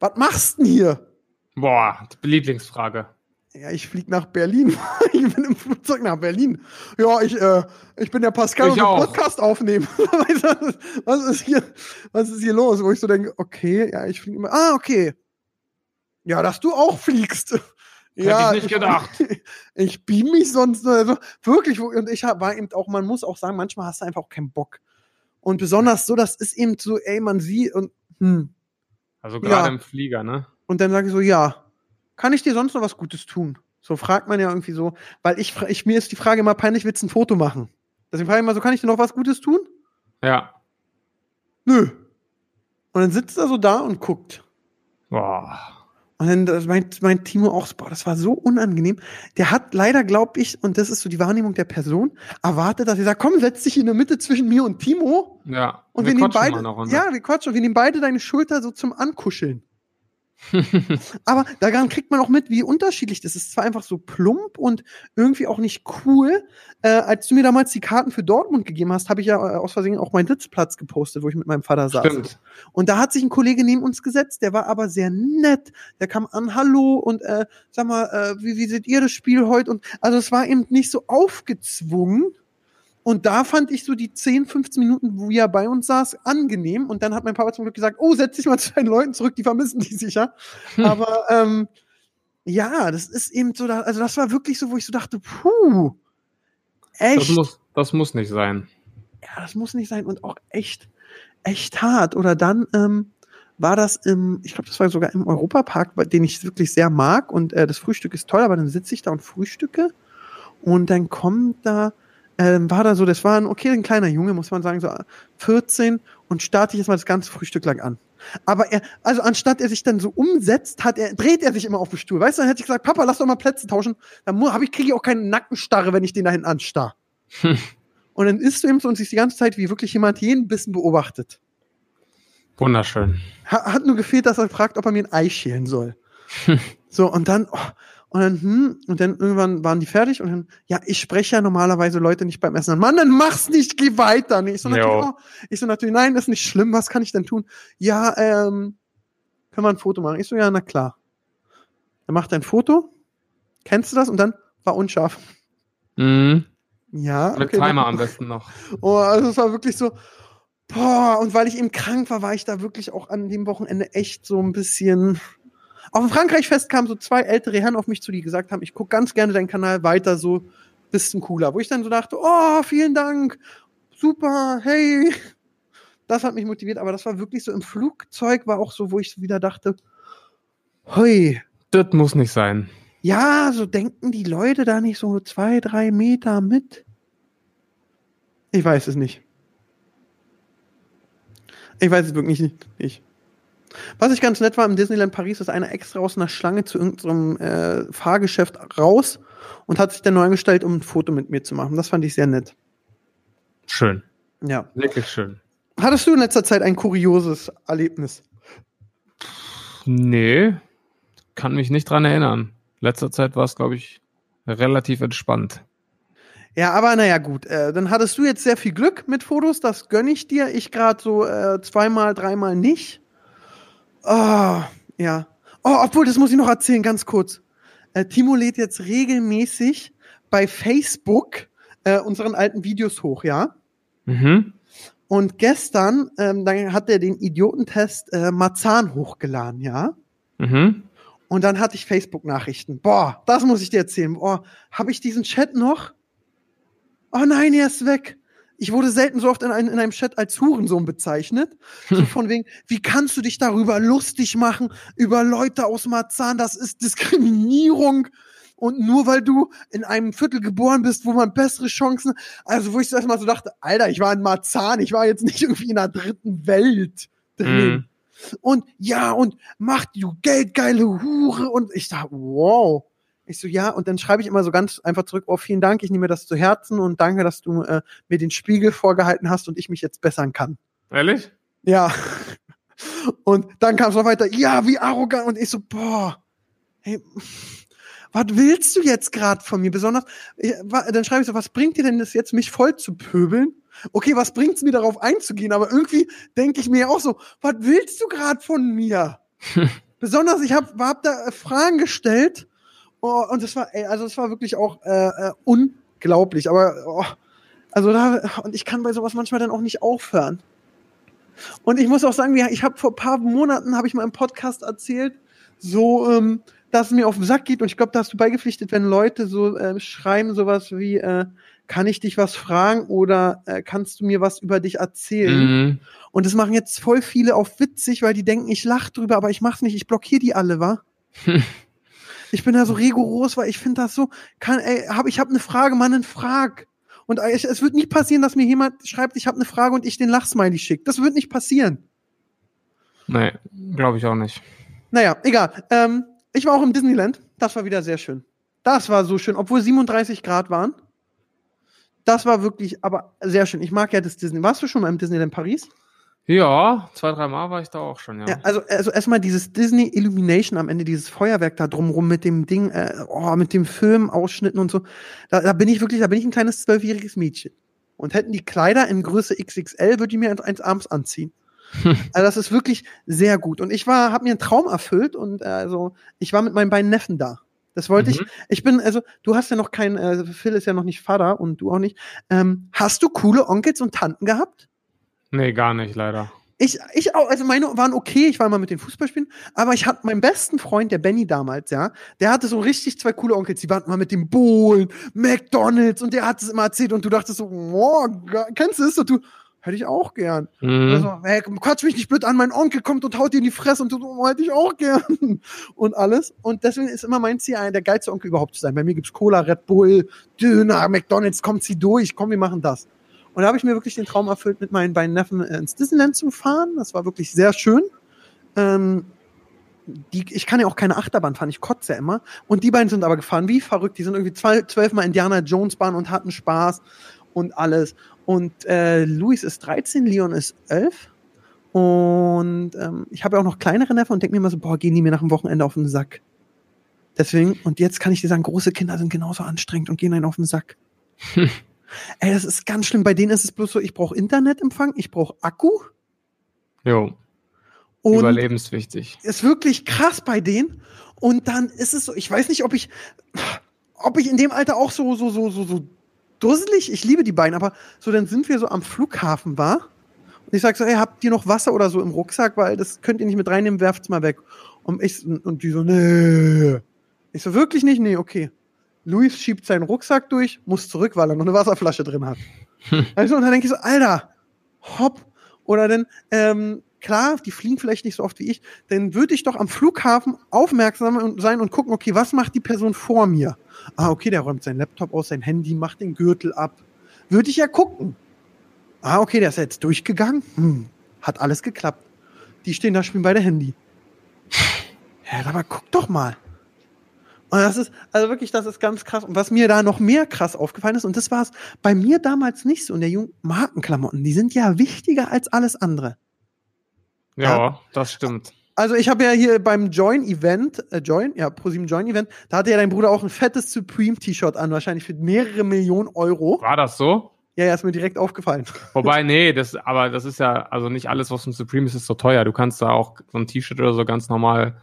Was machst denn hier? Boah. Lieblingsfrage. Ja, ich flieg nach Berlin. ich bin im Flugzeug nach Berlin. Ja, ich, äh, ich bin der Pascal Ich und auch. Podcast aufnehmen. Was ist hier, was ist hier los? Wo ich so denke, okay, ja, ich fliege immer. Ah, okay. Ja, dass du auch fliegst. ja, ich nicht gedacht. Ich beam mich sonst nur. Also, wirklich, und ich hab, war eben auch, man muss auch sagen, manchmal hast du einfach auch keinen Bock. Und besonders so, das ist eben so, ey, man sieht und, hm. Also gerade Ja. im Flieger, ne? Und dann sage ich so, ja, kann ich dir sonst noch was Gutes tun? So fragt man ja irgendwie so, weil ich, ich mir ist die Frage immer peinlich, willst du ein Foto machen? Deswegen frage ich immer so, kann ich dir noch was Gutes tun? Ja. Nö. Und dann sitzt er so da und guckt. Boah. Und dann das meint mein Timo auch, boah, das war so unangenehm. Der hat leider, glaube ich, und das ist so die Wahrnehmung der Person, erwartet, dass er sagt, komm, setz dich in der Mitte zwischen mir und Timo. Ja. Und wir wir, nehmen beide, ja, wir quatschen, und wir nehmen beide deine Schulter so zum Ankuscheln. Aber daran kriegt man auch mit, wie unterschiedlich das ist. Es war einfach so plump und irgendwie auch nicht cool. Äh, als du mir damals die Karten für Dortmund gegeben hast, habe ich ja äh, aus Versehen auch meinen Sitzplatz gepostet, wo ich mit meinem Vater saß. Stimmt. Und da hat sich ein Kollege neben uns gesetzt, der war aber sehr nett. Der kam an, hallo und äh, sag mal, äh, wie, wie seht ihr das Spiel heute? Und also es war eben nicht so aufgezwungen. Und da fand ich so die 10, 15 Minuten, wo er bei uns saß, angenehm. Und dann hat mein Papa zum Glück gesagt, oh, setz dich mal zu deinen Leuten zurück, die vermissen dich sicher. Aber ähm, ja, das ist eben so, also das war wirklich so, wo ich so dachte, puh, Das echt, muss, das muss nicht sein. ja, das muss nicht sein und auch echt, echt hart. Oder dann ähm, war das im, ich glaube, das war sogar im Europapark, den ich wirklich sehr mag und äh, das Frühstück ist toll, aber dann sitze ich da und frühstücke und dann kommt da, ähm, war da so, das war ein okay, ein kleiner Junge, muss man sagen, so 14 und starte ich jetzt mal das ganze Frühstück lang an. Aber er, also anstatt er sich dann so umsetzt, hat er, dreht er sich immer auf den Stuhl. Weißt du, dann hätte ich gesagt, Papa, lass doch mal Plätze tauschen. Dann hab ich, kriege ich auch keine Nackenstarre, wenn ich den da hinten anstarr. Und dann isst du eben so und siehst die ganze Zeit, wie wirklich jemand jeden Bissen beobachtet. Wunderschön. Ha hat nur gefehlt, dass er fragt, ob er mir ein Ei schälen soll. so, und dann, oh, und dann, hm, und dann irgendwann waren die fertig und dann, ja, ich spreche ja normalerweise Leute nicht beim Essen an. Mann, dann mach's nicht, geh weiter. Nee, ich so, oh, ich so natürlich, nein, das ist nicht schlimm, was kann ich denn tun? Ja, ähm, können wir ein Foto machen? Ich so, ja, na klar. Er macht ein Foto Kennst du das? Und dann war unscharf. Mhm. Ja. Mit okay, Timer dann- am besten noch. Oh, also es war wirklich so, boah, und weil ich eben krank war, war ich da wirklich auch an dem Wochenende echt so ein bisschen. Auf dem Frankreich-Fest kamen so zwei ältere Herren auf mich zu, die gesagt haben, ich gucke ganz gerne deinen Kanal weiter, so bist ein cooler. Wo ich dann so dachte, oh, vielen Dank, super, hey. Das hat mich motiviert, aber das war wirklich so im Flugzeug, war auch so, wo ich wieder dachte, hui, Das muss nicht sein. ja, so denken die Leute da nicht so zwei, drei Meter mit? Ich weiß es nicht. Ich weiß es wirklich nicht. Was ich ganz nett war im Disneyland Paris, ist einer extra aus einer Schlange zu irgendeinem äh, Fahrgeschäft raus und hat sich dann neu angestellt, um ein Foto mit mir zu machen. Das fand ich sehr nett. Schön. Ja. Wirklich schön. Hattest du in letzter Zeit ein kurioses Erlebnis? Nee, kann mich nicht dran erinnern. Letzter Zeit war es, glaube ich, relativ entspannt. Ja, aber naja, gut. Äh, dann hattest du jetzt sehr viel Glück mit Fotos, das gönne ich dir. Ich gerade so äh, zweimal, dreimal nicht. Oh, ja. Oh, obwohl, das muss ich noch erzählen, ganz kurz. Äh, Timo lädt jetzt regelmäßig bei Facebook äh, unseren alten Videos hoch, ja? Mhm. Und gestern, ähm, dann hat er den Idiotentest äh, Marzahn hochgeladen, ja? Mhm. Und dann hatte ich Facebook-Nachrichten. Boah, das muss ich dir erzählen. Boah, habe ich diesen Chat noch? Oh nein, er ist weg. Ich wurde selten so oft in, ein, in einem Chat als Hurensohn bezeichnet. So von wegen, wie kannst du dich darüber lustig machen, über Leute aus Marzahn? Das ist Diskriminierung. Und nur weil du in einem Viertel geboren bist, wo man bessere Chancen, also wo ich das mal so dachte, Alter, ich war in Marzahn, ich war jetzt nicht irgendwie in einer dritten Welt drin Mhm. und ja, und macht du geldgeile Hure. Und ich dachte, wow. Ich so, ja, und dann schreibe ich immer so ganz einfach zurück, oh, vielen Dank, ich nehme mir das zu Herzen und danke, dass du äh, mir den Spiegel vorgehalten hast und ich mich jetzt bessern kann. Ehrlich? Ja. Und dann kam es noch weiter, ja, wie arrogant. Und ich so, boah, hey, was willst du jetzt gerade von mir? Besonders, dann schreibe ich so, was bringt dir denn das jetzt, mich voll zu pöbeln? Okay, was bringt's mir darauf einzugehen? Aber irgendwie denke ich mir auch so, was willst du gerade von mir? Besonders, ich habe hab da äh, Fragen gestellt oh, und das war, ey, also es war wirklich auch äh, äh, unglaublich. Aber oh, also da und ich kann bei sowas manchmal dann auch nicht aufhören. Und ich muss auch sagen, ja, ich habe vor ein paar Monaten habe ich mal im Podcast erzählt, so ähm, dass es mir auf den Sack geht und ich glaube, da hast du beigepflichtet, wenn Leute so äh, schreiben sowas wie äh, kann ich dich was fragen oder äh, kannst du mir was über dich erzählen? Mhm. Und das machen jetzt voll viele auf witzig, weil die denken, ich lach drüber, aber ich mach's nicht, ich blockiere die alle, wa? ich bin da so rigoros, weil ich finde das so, kann, ey, hab, ich habe eine Frage, Mann, einen Frag. Und äh, ich, es wird nicht passieren, dass mir jemand schreibt, ich habe eine Frage und ich den Lachsmiley schicke. Das wird nicht passieren. Nee, glaube ich auch nicht. Naja, egal. Ähm, ich war auch im Disneyland. Das war wieder sehr schön. Das war so schön, obwohl 37 Grad waren. Das war wirklich, aber sehr schön. Ich mag ja das Disney. Warst du schon mal im Disneyland Paris? Ja, zwei, drei Mal war ich da auch schon, ja. Ja, also, also erstmal dieses Disney Illumination am Ende, dieses Feuerwerk da drumrum mit dem Ding, äh, oh, mit dem Filmausschnitten und so. Da, da bin ich wirklich, da bin ich ein kleines zwölfjähriges Mädchen. Und hätten die Kleider in Größe XXL, würde ich mir eins, eins abends anziehen. also das ist wirklich sehr gut. Und ich war, habe mir einen Traum erfüllt und äh, also ich war mit meinen beiden Neffen da. Das wollte ich. Mhm. Ich bin, also du hast ja noch kein, äh, Phil ist ja noch nicht Vater und du auch nicht. Ähm, hast du coole Onkels und Tanten gehabt? Nee, gar nicht, leider. Ich, ich auch, also meine waren okay, ich war mal mit den Fußballspielen, aber ich hatte meinen besten Freund, der Benny damals, ja, der hatte so richtig zwei coole Onkels, die waren mal mit dem Bohlen, McDonalds und der hat es immer erzählt und du dachtest so, ge- kennst du das? Und du, hätte ich auch gern. Mhm. Also, hey, quatsch mich nicht blöd an, mein Onkel kommt und haut dir in die Fresse und du, so, hätte ich auch gern. Und alles. Und deswegen ist immer mein Ziel, einer der geilste Onkel überhaupt zu sein. Bei mir gibt's Cola, Red Bull, Döner, McDonalds, kommt sie durch, komm, wir machen das. Und da habe ich mir wirklich den Traum erfüllt, mit meinen beiden Neffen äh, ins Disneyland zu fahren. Das war wirklich sehr schön. Ähm, die, ich kann ja auch keine Achterbahn fahren, ich kotze ja immer. Und die beiden sind aber gefahren wie verrückt. Die sind irgendwie zwölfmal Indiana Jones Bahn und hatten Spaß und alles. Und äh, Luis ist 13, Leon ist 11. Und ähm, ich habe ja auch noch kleinere Neffen und denke mir immer so, boah, gehen die mir nach dem Wochenende auf den Sack. Deswegen, und jetzt kann ich dir sagen, große Kinder sind genauso anstrengend und gehen einen auf den Sack. Ey, das ist ganz schlimm. Bei denen ist es bloß so, ich brauche Internetempfang, ich brauche Akku Jo, und überlebenswichtig. ist wirklich krass bei denen. Und dann ist es so, ich weiß nicht, ob ich, ob ich in dem Alter auch so, so, so, so, so dusselig, ich liebe die beiden, aber so, dann sind wir so am Flughafen war. Und ich sag so, ey, habt ihr noch Wasser oder so im Rucksack? Weil das könnt ihr nicht mit reinnehmen, werft's mal weg. Und ich, und die so, nee. Ich so, wirklich nicht? Nee, okay. Luis schiebt seinen Rucksack durch, muss zurück, weil er noch eine Wasserflasche drin hat. Also, und dann denke ich so, Alter, hopp. Oder dann, ähm, klar, die fliegen vielleicht nicht so oft wie ich, dann würde ich doch am Flughafen aufmerksam sein und gucken, okay, was macht die Person vor mir? Ah, okay, der räumt seinen Laptop aus, sein Handy, macht den Gürtel ab. Würde ich ja gucken. Ah, okay, der ist jetzt durchgegangen. Hm, hat alles geklappt. Die stehen da, spielen beide Handy. Ja, aber guck doch mal. Und das ist, also wirklich, das ist ganz krass. Und was mir da noch mehr krass aufgefallen ist, und das war es bei mir damals nicht so, in der jungen Markenklamotten, die sind ja wichtiger als alles andere. Ja, Ja. das stimmt. Also ich habe ja hier beim Join-Event, äh, Join, ja, ProSieben Join-Event, da hatte ja dein Bruder auch ein fettes Supreme-T-Shirt an, wahrscheinlich für mehrere Millionen Euro. War das so? Ja, ja, ist mir direkt aufgefallen. Wobei, nee, das, aber das ist ja, also nicht alles, was von Supreme ist, ist so teuer. Du kannst da auch so ein T-Shirt oder so ganz normal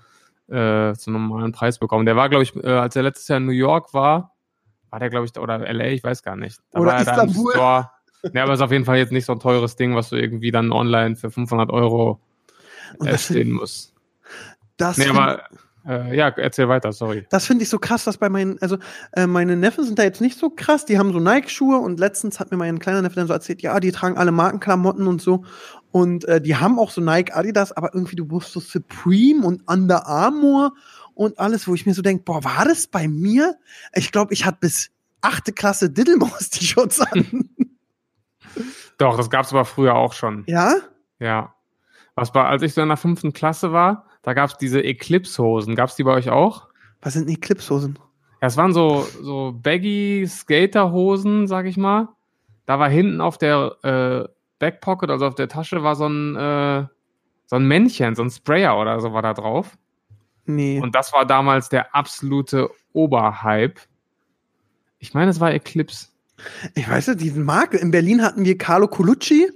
äh, zu einem normalen Preis bekommen. Der war, glaube ich, äh, als er letztes Jahr in New York war, war der, glaube ich, oder LA, ich weiß gar nicht. Da Oder er Istanbul. Store. Nee, aber ist auf jeden Fall jetzt nicht so ein teures Ding, was du irgendwie dann online für 500 Euro äh, stehen musst. Das Nee, aber, äh, ja, erzähl weiter, sorry. Das finde ich so krass, dass bei meinen, also äh, meine Neffen sind da jetzt nicht so krass, die haben so Nike-Schuhe und letztens hat mir mein kleiner Neffe dann so erzählt, ja, die tragen alle Markenklamotten und so und äh, die haben auch so Nike, Adidas, aber irgendwie du musst so Supreme und Under Armour und alles, wo ich mir so denke, boah, war das bei mir? Ich glaube, ich hatte bis achte Klasse Diddlemaus-T-Shirts an. Doch, das gab's aber früher auch schon. ja? Ja. Was war, als ich so in der fünften Klasse war, da gab's diese Eclipse-Hosen. Gab's die bei euch auch? Was sind Eclipse-Hosen? Ja, es waren so, so baggy Skaterhosen, sag ich mal. Da war hinten auf der äh, Backpocket, also auf der Tasche, war so ein, äh, so ein Männchen, so ein Sprayer oder so war da drauf. Nee. Und das war damals der absolute Oberhype. Ich meine, es war Eclipse. Ich weiß nicht, diesen Marke. In Berlin hatten wir Carlo Colucci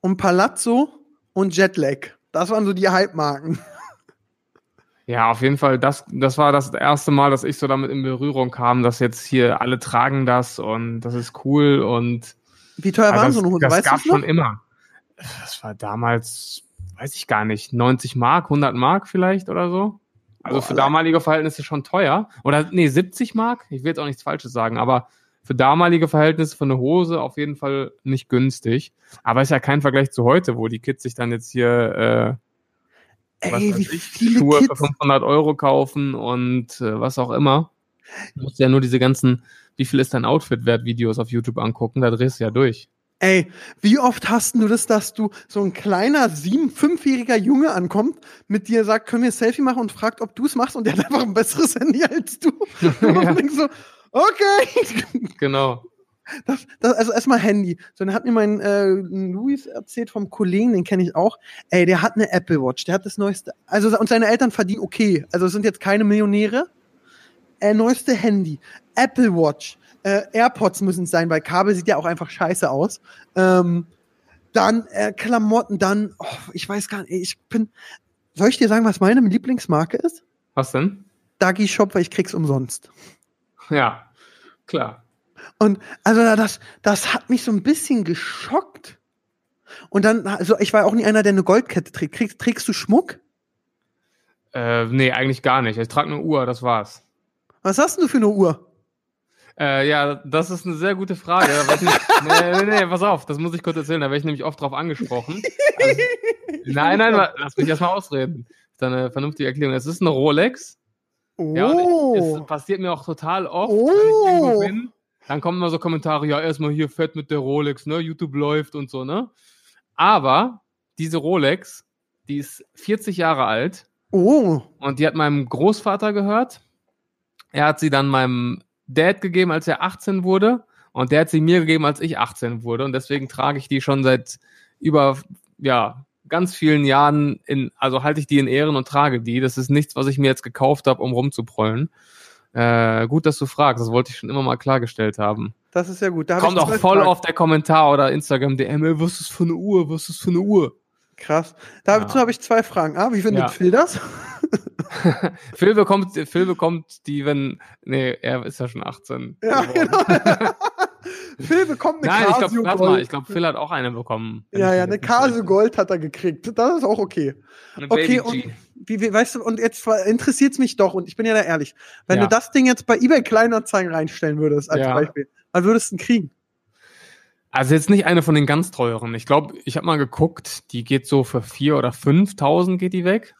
und Palazzo und Jetlag. Das waren so die Hype-Marken. Ja, auf jeden Fall, das, das war das erste Mal, dass ich so damit in Berührung kam, dass jetzt hier alle tragen das und das ist cool und Wie teuer waren so eine Hose? das Weißt gab schon immer. Das war damals, weiß ich gar nicht, 90 Mark, 100 Mark vielleicht oder so. Also Boah, für allein- damalige Verhältnisse schon teuer. Oder nee, 70 Mark. Ich will jetzt auch nichts Falsches sagen, aber für damalige Verhältnisse für eine Hose auf jeden Fall nicht günstig. Aber ist ja kein Vergleich zu heute, wo die Kids sich dann jetzt hier äh, Ey, wie ich, viele Schuhe für Kids. 500 Euro kaufen und äh, was auch immer. Du musst ja nur diese ganzen, wie viel ist dein Outfit wert, Videos auf YouTube angucken, da drehst du ja durch. Ey, wie oft hast du das, dass du so ein kleiner sieben, fünfjähriger Junge ankommt, mit dir sagt, können wir ein Selfie machen und fragt, ob du es machst und der hat einfach ein besseres Handy als du. Und Ja. du denkst so, okay. Genau. Das, das, also erstmal Handy. So, dann hat mir mein äh, Luis erzählt vom Kollegen, den kenne ich auch. Ey, der hat eine Apple Watch, der hat das neueste. Also und seine Eltern verdienen okay. Also es sind jetzt keine Millionäre. Äh, neueste Handy, Apple Watch, äh, AirPods müssen es sein, weil Kabel sieht ja auch einfach scheiße aus. Ähm, dann äh, Klamotten, dann, oh, ich weiß gar nicht, ich bin. Soll ich dir sagen, was meine Lieblingsmarke ist? Was denn? Dagi Shop, weil ich krieg's umsonst. Ja, klar. Und also das, das hat mich so ein bisschen geschockt. Und dann, also ich war auch nie einer, der eine Goldkette trägt. Kriegst, trägst du Schmuck? Äh, nee, eigentlich gar nicht. Ich trage eine Uhr, das war's. Was hast denn du für eine Uhr? Äh, ja, das ist eine sehr gute Frage. Ich nee, nee, nee, pass auf, das muss ich kurz erzählen, da werde ich nämlich oft drauf angesprochen. Also, nein, nein, wa- lass mich erstmal ausreden. Das ist eine vernünftige Erklärung. Es ist eine Rolex. Ja, und Oh. es passiert mir auch total oft, wenn ich irgendwo Oh. bin. Dann kommen immer so Kommentare, ja, erstmal hier fett mit der Rolex, ne? YouTube läuft und so, ne? Aber diese Rolex, die ist 40 Jahre alt oh. und die hat meinem Großvater gehört. Er hat sie dann meinem Dad gegeben, als er 18 wurde. Und der hat sie mir gegeben, als ich 18 wurde. Und deswegen trage ich die schon seit über, ja, ganz vielen Jahren in, also halte ich die in Ehren und trage die. Das ist nichts, was ich mir jetzt gekauft habe, um rumzuprollen. Äh, gut, dass du fragst. Das wollte ich schon immer mal klargestellt haben. Das ist ja gut. Da Kommt ich auch voll Fragen. oft der Kommentar oder Instagram DM, ey, was ist das für eine Uhr? Was ist für eine Uhr? Krass. Dazu Ja. habe ich zwei Fragen. A, wie findet Ja. Phil das? Phil bekommt, Phil bekommt die, wenn, nee, er ist ja schon 18. Ja, genau. Phil bekommt eine Nein, ich Casio warte mal, Gold. ich glaube, Phil hat auch eine bekommen. ja, ich ja, eine Casio. Gold hat er gekriegt. Das ist auch okay. Eine Okay, und. Wie, wie, weißt du, und jetzt interessiert es mich doch, und ich bin ja da ehrlich, wenn Ja. du das Ding jetzt bei eBay Kleinanzeigen reinstellen würdest, als Ja. Beispiel, was würdest du denn kriegen? Also jetzt nicht eine von den ganz teuren. Ich glaube, ich habe mal geguckt, die geht so für 4.000 oder 5.000 geht die weg.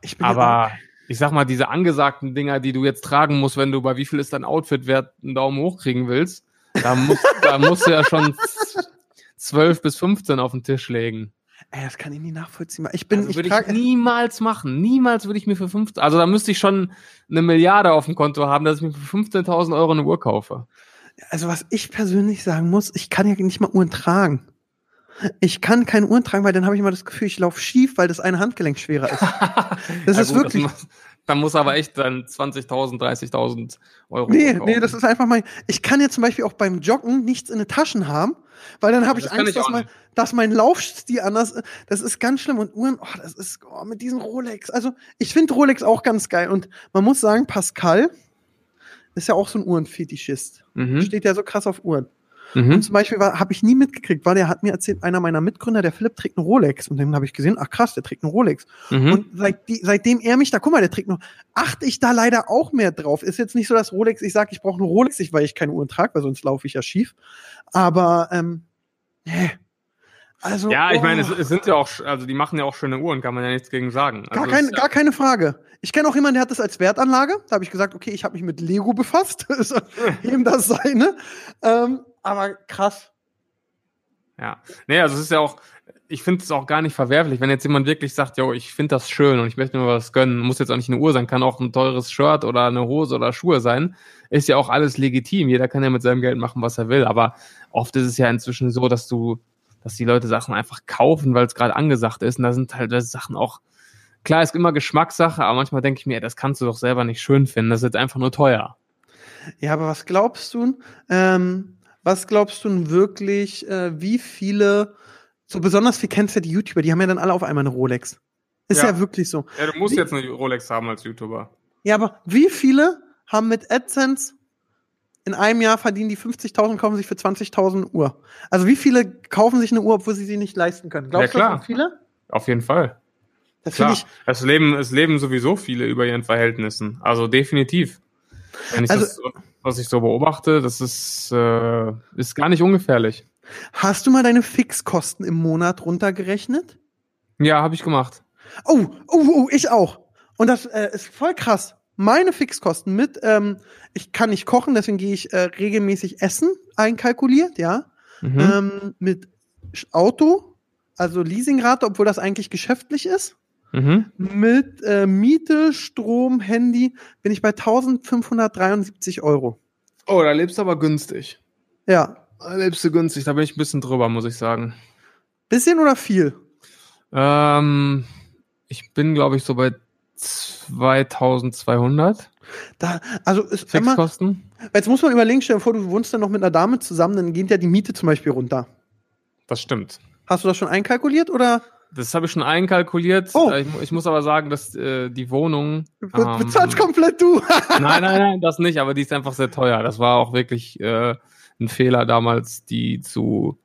Ich bin Aber ich sag mal, diese angesagten Dinger, die du jetzt tragen musst, wenn du bei wie viel ist dein Outfit wert einen Daumen hoch kriegen willst, da musst, da musst du ja schon 12 bis 15 auf den Tisch legen. Ey, das kann ich nie nachvollziehen. Ich bin, Also ich würde ich trage, niemals machen. Niemals würde ich mir für 15, also da müsste ich schon eine Milliarde auf dem Konto haben, dass ich mir für 15.000 Euro eine Uhr kaufe. also was ich persönlich sagen muss, ich kann ja nicht mal Uhren tragen. Ich kann keine Uhren tragen, weil dann habe ich immer das Gefühl, ich laufe schief, weil das eine Handgelenk schwerer ist. Das Ja ist gut, wirklich. muss- dann muss aber echt dann 20.000, 30.000 Euro. Nee, kaufen. nee, das ist einfach mal. Ich kann ja zum Beispiel auch beim Joggen nichts in den Taschen haben, weil dann habe ich Angst, ich dass mein, dass mein Laufstil anders ist. Das ist ganz schlimm. Und Uhren, oh, das ist oh, mit diesen Rolex. Also, ich finde Rolex auch ganz geil. Und man muss sagen, Pascal ist ja auch so ein Uhrenfetischist. Mhm. Steht ja so krass auf Uhren. Mhm. Und zum Beispiel habe ich nie mitgekriegt, weil der hat mir erzählt, einer meiner Mitgründer, der Philipp, trägt eine Rolex. Und dann habe ich gesehen, ach krass, der trägt eine Rolex. Mhm. Und seit die, seitdem er mich da, guck mal, der trägt noch, achte ich da leider auch mehr drauf. Ist jetzt nicht so, dass Rolex, ich sage, ich brauche eine Rolex, ich, weil ich keine Uhren trage, weil sonst laufe ich ja schief. Aber, ähm, nee. Also, Ja, ich meine, oh, es, es sind ja auch, also die machen ja auch schöne Uhren, kann man ja nichts gegen sagen. gar, Also kein, es ist gar keine Frage. Ich kenne auch jemanden, der hat das als Wertanlage. Da habe ich gesagt, okay, ich habe mich mit Lego befasst. Ist Ihm das seine. Ähm, aber krass. Ja, nee, also es ist ja auch, ich finde es auch gar nicht verwerflich, wenn jetzt jemand wirklich sagt, yo, ich finde das schön und ich möchte mir was gönnen, muss jetzt auch nicht eine Uhr sein, kann auch ein teures Shirt oder eine Hose oder Schuhe sein, ist ja auch alles legitim. Jeder kann ja mit seinem Geld machen, was er will, aber oft ist es ja inzwischen so, dass du, dass die Leute Sachen einfach kaufen, weil es gerade angesagt ist und da sind halt Sachen auch, klar, ist immer Geschmackssache, aber manchmal denke ich mir, ey, das kannst du doch selber nicht schön finden, das ist jetzt einfach nur teuer. Ja, aber was glaubst du? Ähm, was glaubst du denn wirklich, äh, wie viele, so besonders viel kennst du ja die YouTuber, die haben ja dann alle auf einmal eine Rolex. Ist ja, Ja. wirklich so. Ja, du musst Wie- jetzt eine Rolex haben als YouTuber. Ja, aber wie viele haben mit AdSense in einem Jahr verdienen die 50.000, kaufen sich für 20.000 Uhr? Also wie viele kaufen sich eine Uhr, obwohl sie sie nicht leisten können? Glaubst Ja, klar. du, viele? Auf jeden Fall. Das Klar, ich, es leben, es leben sowieso viele über ihren Verhältnissen. Also definitiv. Wenn ich Also- das, was ich so beobachte, das ist, äh, ist gar nicht ungefährlich. hast du mal deine Fixkosten im Monat runtergerechnet? Ja, habe ich gemacht. Oh, oh, oh, ich auch. Und das äh, ist voll krass. Meine Fixkosten mit, ähm, ich kann nicht kochen, deswegen gehe ich äh, regelmäßig essen, einkalkuliert, ja. Mhm. Ähm, mit Auto, also Leasingrate, obwohl das eigentlich geschäftlich ist. Mhm. Mit äh, Miete, Strom, Handy bin ich bei 1573 Euro. Oh, da lebst du aber günstig. Ja. Da lebst du günstig, da bin ich ein bisschen drüber, muss ich sagen. Bisschen oder viel? Ähm, ich bin, glaube ich, so bei 2200 Da, also ist immer, Fixkosten. jetzt muss man überlegen, stell dir vor, du wohnst dann noch mit einer Dame zusammen, dann geht ja die Miete zum Beispiel runter. Das stimmt. Hast du das schon einkalkuliert oder Das habe ich schon einkalkuliert. Oh. Ich, mu- ich muss aber sagen, dass äh, die Wohnung. be ähm, bezahlst komplett du? Nein, nein, nein, das nicht, aber die ist einfach sehr teuer. Das war auch wirklich äh, ein Fehler damals, die zu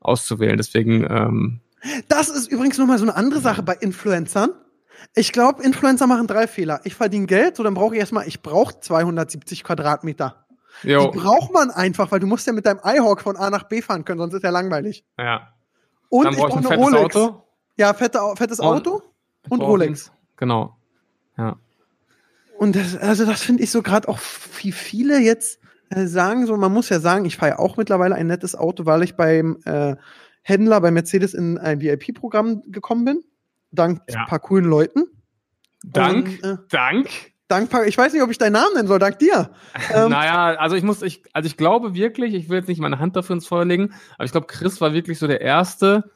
auszuwählen. Deswegen, ähm, Das ist übrigens nochmal so eine andere Sache bei Influencern. Ich glaube, Influencer machen drei Fehler. Ich verdiene Geld, so dann brauche ich erstmal, ich brauche 270 Quadratmeter. jo, Die braucht man einfach, weil du musst ja mit deinem iHawk von A nach B fahren können, sonst ist ja langweilig. ja. Und Dann ich brauche ich brauche ein eine fettes Rolex. Auto. Ja, fette, fettes Und- Auto und brauch Rolex. links. Genau. Ja. Und das, also das finde ich so gerade auch, wie viele jetzt äh, sagen, so man muss ja sagen, ich fahre ja auch mittlerweile ein nettes Auto, weil ich beim äh, Händler bei Mercedes in ein VIP-Programm gekommen bin. Dank Ja. ein paar coolen Leuten. Dank, Und, äh, Dank. Dank ich weiß nicht, ob ich deinen Namen nennen soll, dank dir. Ähm, naja, also ich muss, ich, also ich glaube wirklich, ich will jetzt nicht meine Hand dafür ins Feuer legen, aber ich glaube, Chris war wirklich so der Erste,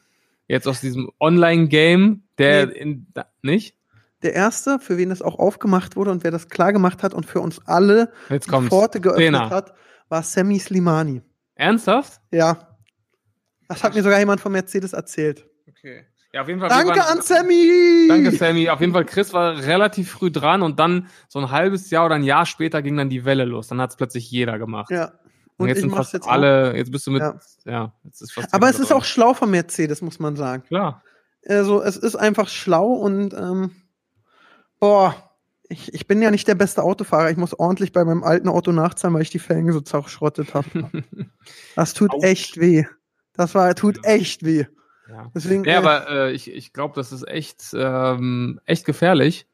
jetzt aus diesem Online-Game, der Nee. in, da, nicht? der erste, für wen das auch aufgemacht wurde und wer das klar gemacht hat und für uns alle Jetzt die kommt's. Pforte geöffnet Trainer. hat, war Sammy Slimani. Ernsthaft? Ja. Das hat mir sogar jemand von Mercedes erzählt. Okay. Ja, auf jeden Fall. Danke waren- an Sammy! Danke, Sammy. Auf jeden Fall, Chris war relativ früh dran und dann so ein halbes Jahr oder ein Jahr später ging dann die Welle los. Dann hat es plötzlich jeder gemacht. Ja. Und, Und jetzt ich sind mach's fast jetzt auch. alle, jetzt bist du mit, Ja. ja, jetzt ist fast Aber es ist auch schlau von Mercedes, muss man sagen. Klar. Also, es ist einfach schlau und, ähm, boah, ich, ich bin ja nicht der beste Autofahrer. Ich muss ordentlich bei meinem alten Auto nachzahlen, weil ich die Felgen so zerschrottet habe. Das tut Autsch. echt weh. Das war, tut echt weh. Ja. Deswegen, Ja, äh, aber äh, ich, ich glaube, das ist echt, ähm, echt gefährlich,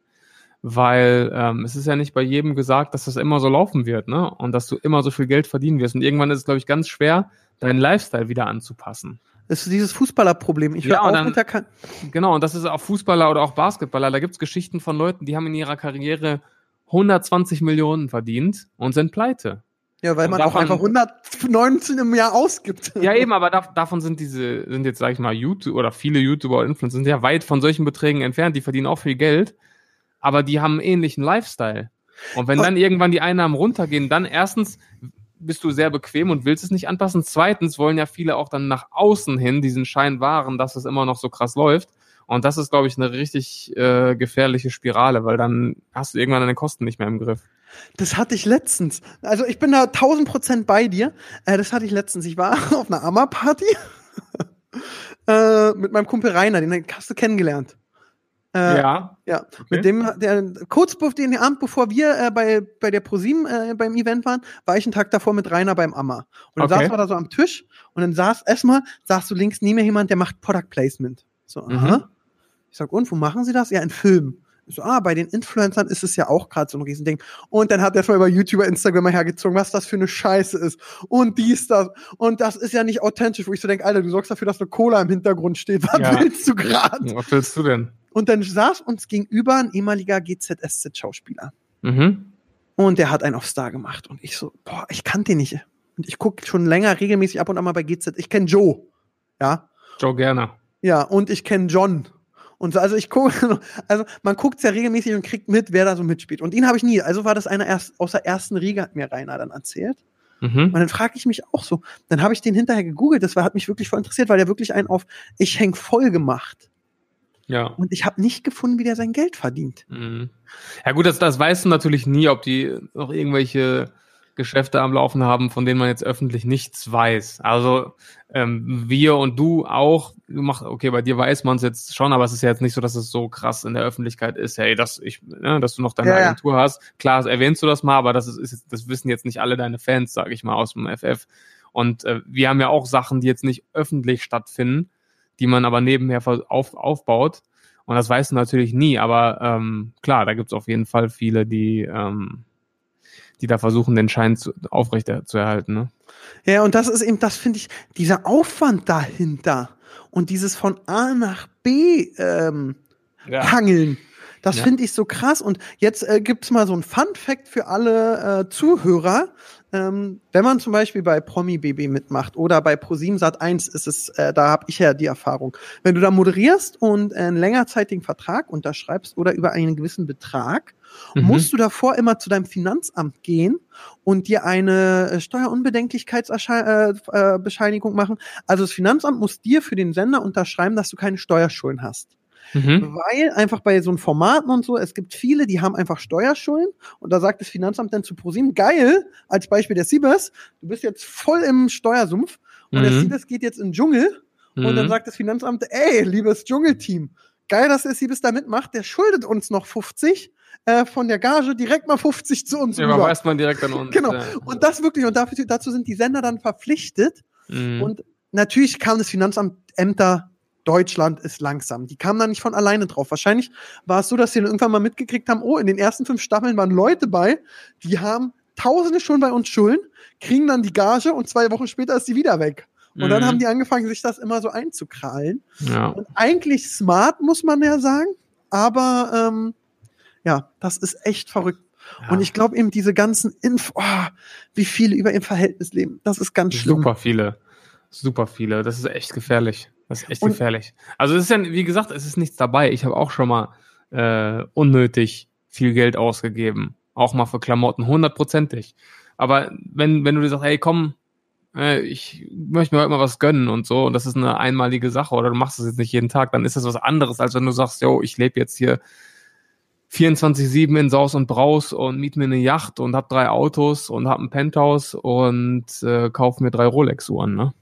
weil ähm, es ist ja nicht bei jedem gesagt, dass das immer so laufen wird, ne? Und dass du immer so viel Geld verdienen wirst. Und irgendwann ist es, glaube ich, ganz schwer, deinen Lifestyle wieder anzupassen. das ist dieses Fußballerproblem. Ich höre Ja, auch dann- mit der Ka Genau, und das ist auch Fußballer oder auch Basketballer. Da gibt's Geschichten von Leuten, die haben in ihrer Karriere 120 Millionen verdient und sind pleite. Ja, weil Und man auch davon- einfach 119 im Jahr ausgibt. Ja, eben, aber da, davon sind diese, sind jetzt, sag ich mal, YouTube oder viele YouTuber und Influencer sind ja weit von solchen Beträgen entfernt, die verdienen auch viel Geld, aber die haben einen ähnlichen Lifestyle. Und wenn dann irgendwann die Einnahmen runtergehen, dann erstens bist du sehr bequem und willst es nicht anpassen. Zweitens wollen ja viele auch dann nach außen hin diesen Schein wahren, dass es immer noch so krass läuft. Und das ist, glaube ich, eine richtig äh, gefährliche Spirale, weil dann hast du irgendwann deine Kosten nicht mehr im Griff. Das hatte ich letztens. Also ich bin da 1000 Prozent bei dir. Äh, das hatte ich letztens. Ich war auf einer Amma-Party äh, mit meinem Kumpel Rainer, den hast du kennengelernt. Äh, ja. Ja, mit dem, der, kurz bevor den Abend, bevor wir äh, bei, bei der ProSieben äh, beim Event waren, war ich einen Tag davor mit Rainer beim Amma. Und dann Okay. saßen wir da so am Tisch und dann saß erstmal, saß so links neben mir jemand, der macht Product Placement. So, Mhm. aha. Ich sag, und wo machen Sie das? Ja, in Filmen. Ich so, ah, bei den Influencern ist es ja auch gerade so ein Riesending. Und dann hat er schon über YouTuber, Instagram mal hergezogen, was das für eine Scheiße ist. Und dies, das. Und das ist ja nicht authentisch, wo ich so denke, Alter, du sorgst dafür, dass eine Cola im Hintergrund steht. Was Ja. willst du gerade? Was willst du denn? Und dann saß uns gegenüber ein ehemaliger GZSZ-Schauspieler. Mhm. Und der hat einen auf Star gemacht. Und ich so, boah, ich kannte den nicht. Und ich gucke schon länger regelmäßig ab und an mal bei GZ. Ich kenne Joe. Ja. Joe Gerner. Ja, und ich kenne John. Und so, also ich gucke, also man guckt ja regelmäßig und kriegt mit, wer da so mitspielt. Und ihn habe ich nie. Also war das einer erst aus der ersten Riege, hat mir Rainer dann erzählt. Mhm. Und dann frage ich mich auch so. Dann habe ich den hinterher gegoogelt. Das war, hat mich wirklich voll interessiert, weil der wirklich einen auf Ich häng voll gemacht. Ja. Und ich habe nicht gefunden, wie der sein Geld verdient. Mhm. Ja gut, das, das weißt du natürlich nie, ob die noch irgendwelche Geschäfte am Laufen haben, von denen man jetzt öffentlich nichts weiß. Also ähm, wir und du auch, du machst, okay, bei dir weiß man es jetzt schon, aber es ist ja jetzt nicht so, dass es so krass in der Öffentlichkeit ist, hey, dass ich, ne, dass du noch deine Ja, ja. Agentur hast. Klar, erwähnst du das mal, aber das ist, ist das wissen jetzt nicht alle deine Fans, sage ich mal, aus dem FF. Und äh, wir haben ja auch Sachen, die jetzt nicht öffentlich stattfinden, die man aber nebenher auf, aufbaut. Und das weißt du natürlich nie, aber ähm, klar, da gibt's auf jeden Fall viele, die, ähm, die da versuchen, den Schein zu, aufrechter zu erhalten. Ne? Ja, und das ist eben, das finde ich, dieser Aufwand dahinter und dieses von A nach B ähm, hangeln. Das Ja. finde ich so krass. Und jetzt äh, gibt's mal so ein Fun-Fact für alle äh, Zuhörer. Ähm, wenn man zum Beispiel bei Promi BB mitmacht oder bei Pro7 Sat 1 ist es, äh, da habe ich ja die Erfahrung. Wenn du da moderierst und einen längerzeitigen Vertrag unterschreibst oder über einen gewissen Betrag, Mhm. musst du davor immer zu deinem Finanzamt gehen und dir eine äh, Steuerunbedenklichkeitsbescheinigung äh, Bescheinigung machen. Also das Finanzamt muss dir für den Sender unterschreiben, dass du keine Steuerschulden hast. Mhm. Weil einfach bei so einem Formaten und so, es gibt viele, die haben einfach Steuerschulden und da sagt das Finanzamt dann zu ProSieben, geil, als Beispiel der Siebes, du bist jetzt voll im Steuersumpf und der Mhm. Siebes geht jetzt in den Dschungel und dann Mhm. sagt das Finanzamt, ey, liebes Dschungelteam, geil, dass der Siebes da mitmacht, der schuldet uns noch 50 äh, von der Gage direkt mal 50 zu uns Ja, überweist man direkt an uns. Genau. Ja. Und das wirklich, und dafür, dazu sind die Sender dann verpflichtet, Mhm. und natürlich kam das Finanzamt Ämter Deutschland ist langsam. Die kamen da nicht von alleine drauf. Wahrscheinlich war es so, dass sie dann irgendwann mal mitgekriegt haben, oh, in den ersten fünf Staffeln waren Leute bei, die haben Tausende schon bei uns Schulden, kriegen dann die Gage und zwei Wochen später ist die wieder weg. Und dann Mhm. haben die angefangen, sich das immer so einzukrallen. ja. Und eigentlich smart, muss man ja sagen. Aber ähm, ja, das ist echt verrückt. Ja. Und ich glaube eben, diese ganzen Info, oh, wie viele über ihr Verhältnis leben, das ist ganz schlimm. Super viele. Super viele. Das ist echt gefährlich. Das ist echt Und- gefährlich. Also es ist ja, wie gesagt, es ist nichts dabei. Ich habe auch schon mal äh, unnötig viel Geld ausgegeben. Auch mal für Klamotten, hundertprozentig. Aber wenn, wenn du dir sagst, hey komm, äh, ich möchte mir heute mal was gönnen und so, und das ist eine einmalige Sache, oder du machst es jetzt nicht jeden Tag, dann ist das was anderes, als wenn du sagst, yo, ich lebe jetzt hier 24-7 in Saus und Braus und miet mir eine Yacht und hab drei Autos und hab ein Penthouse und äh, kauf mir drei Rolex-Uhren, ne?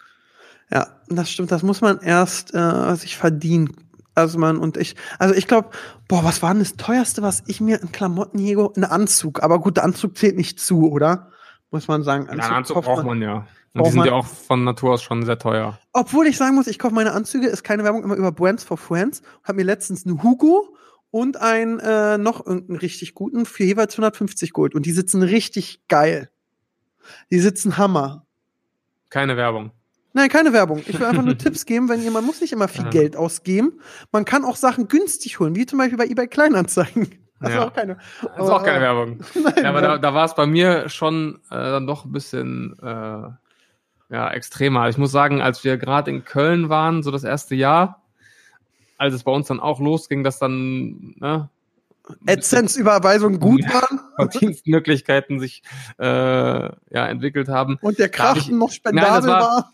Ja, das stimmt. Das muss man erst äh, sich verdienen. Also man und ich, also ich glaube, boah, was war denn das teuerste, was ich mir in Klamotten hier, ein Anzug. Aber gut, der Anzug zählt nicht zu, oder? Muss man sagen. Ja, einen Anzug braucht man ja. Und die sind man- ja auch von Natur aus schon sehr teuer. Obwohl ich sagen muss, ich kaufe meine Anzüge, ist keine Werbung, immer über Brands for Friends. Hab mir letztens einen Hugo und einen äh, noch irgendeinen richtig guten für jeweils 150 Gold. Und die sitzen richtig geil. Die sitzen Hammer. Keine Werbung. Nein, keine Werbung. Ich will einfach nur Tipps geben, wenn ihr, man muss nicht immer viel Ja. Geld ausgeben. Man kann auch Sachen günstig holen, wie zum Beispiel bei eBay Kleinanzeigen. Das Ja. ist auch keine. Das ist auch keine Werbung. Nein, Ja, aber da, da war es bei mir schon äh, dann doch ein bisschen äh, ja, extremer. Ich muss sagen, als wir gerade in Köln waren, so das erste Jahr, als es bei uns dann auch losging, dass dann ne, AdSense-Überweisungen gut waren Verdienstmöglichkeiten sich äh, ja, entwickelt haben. und der Krachten noch Nein, spendabel das war- war.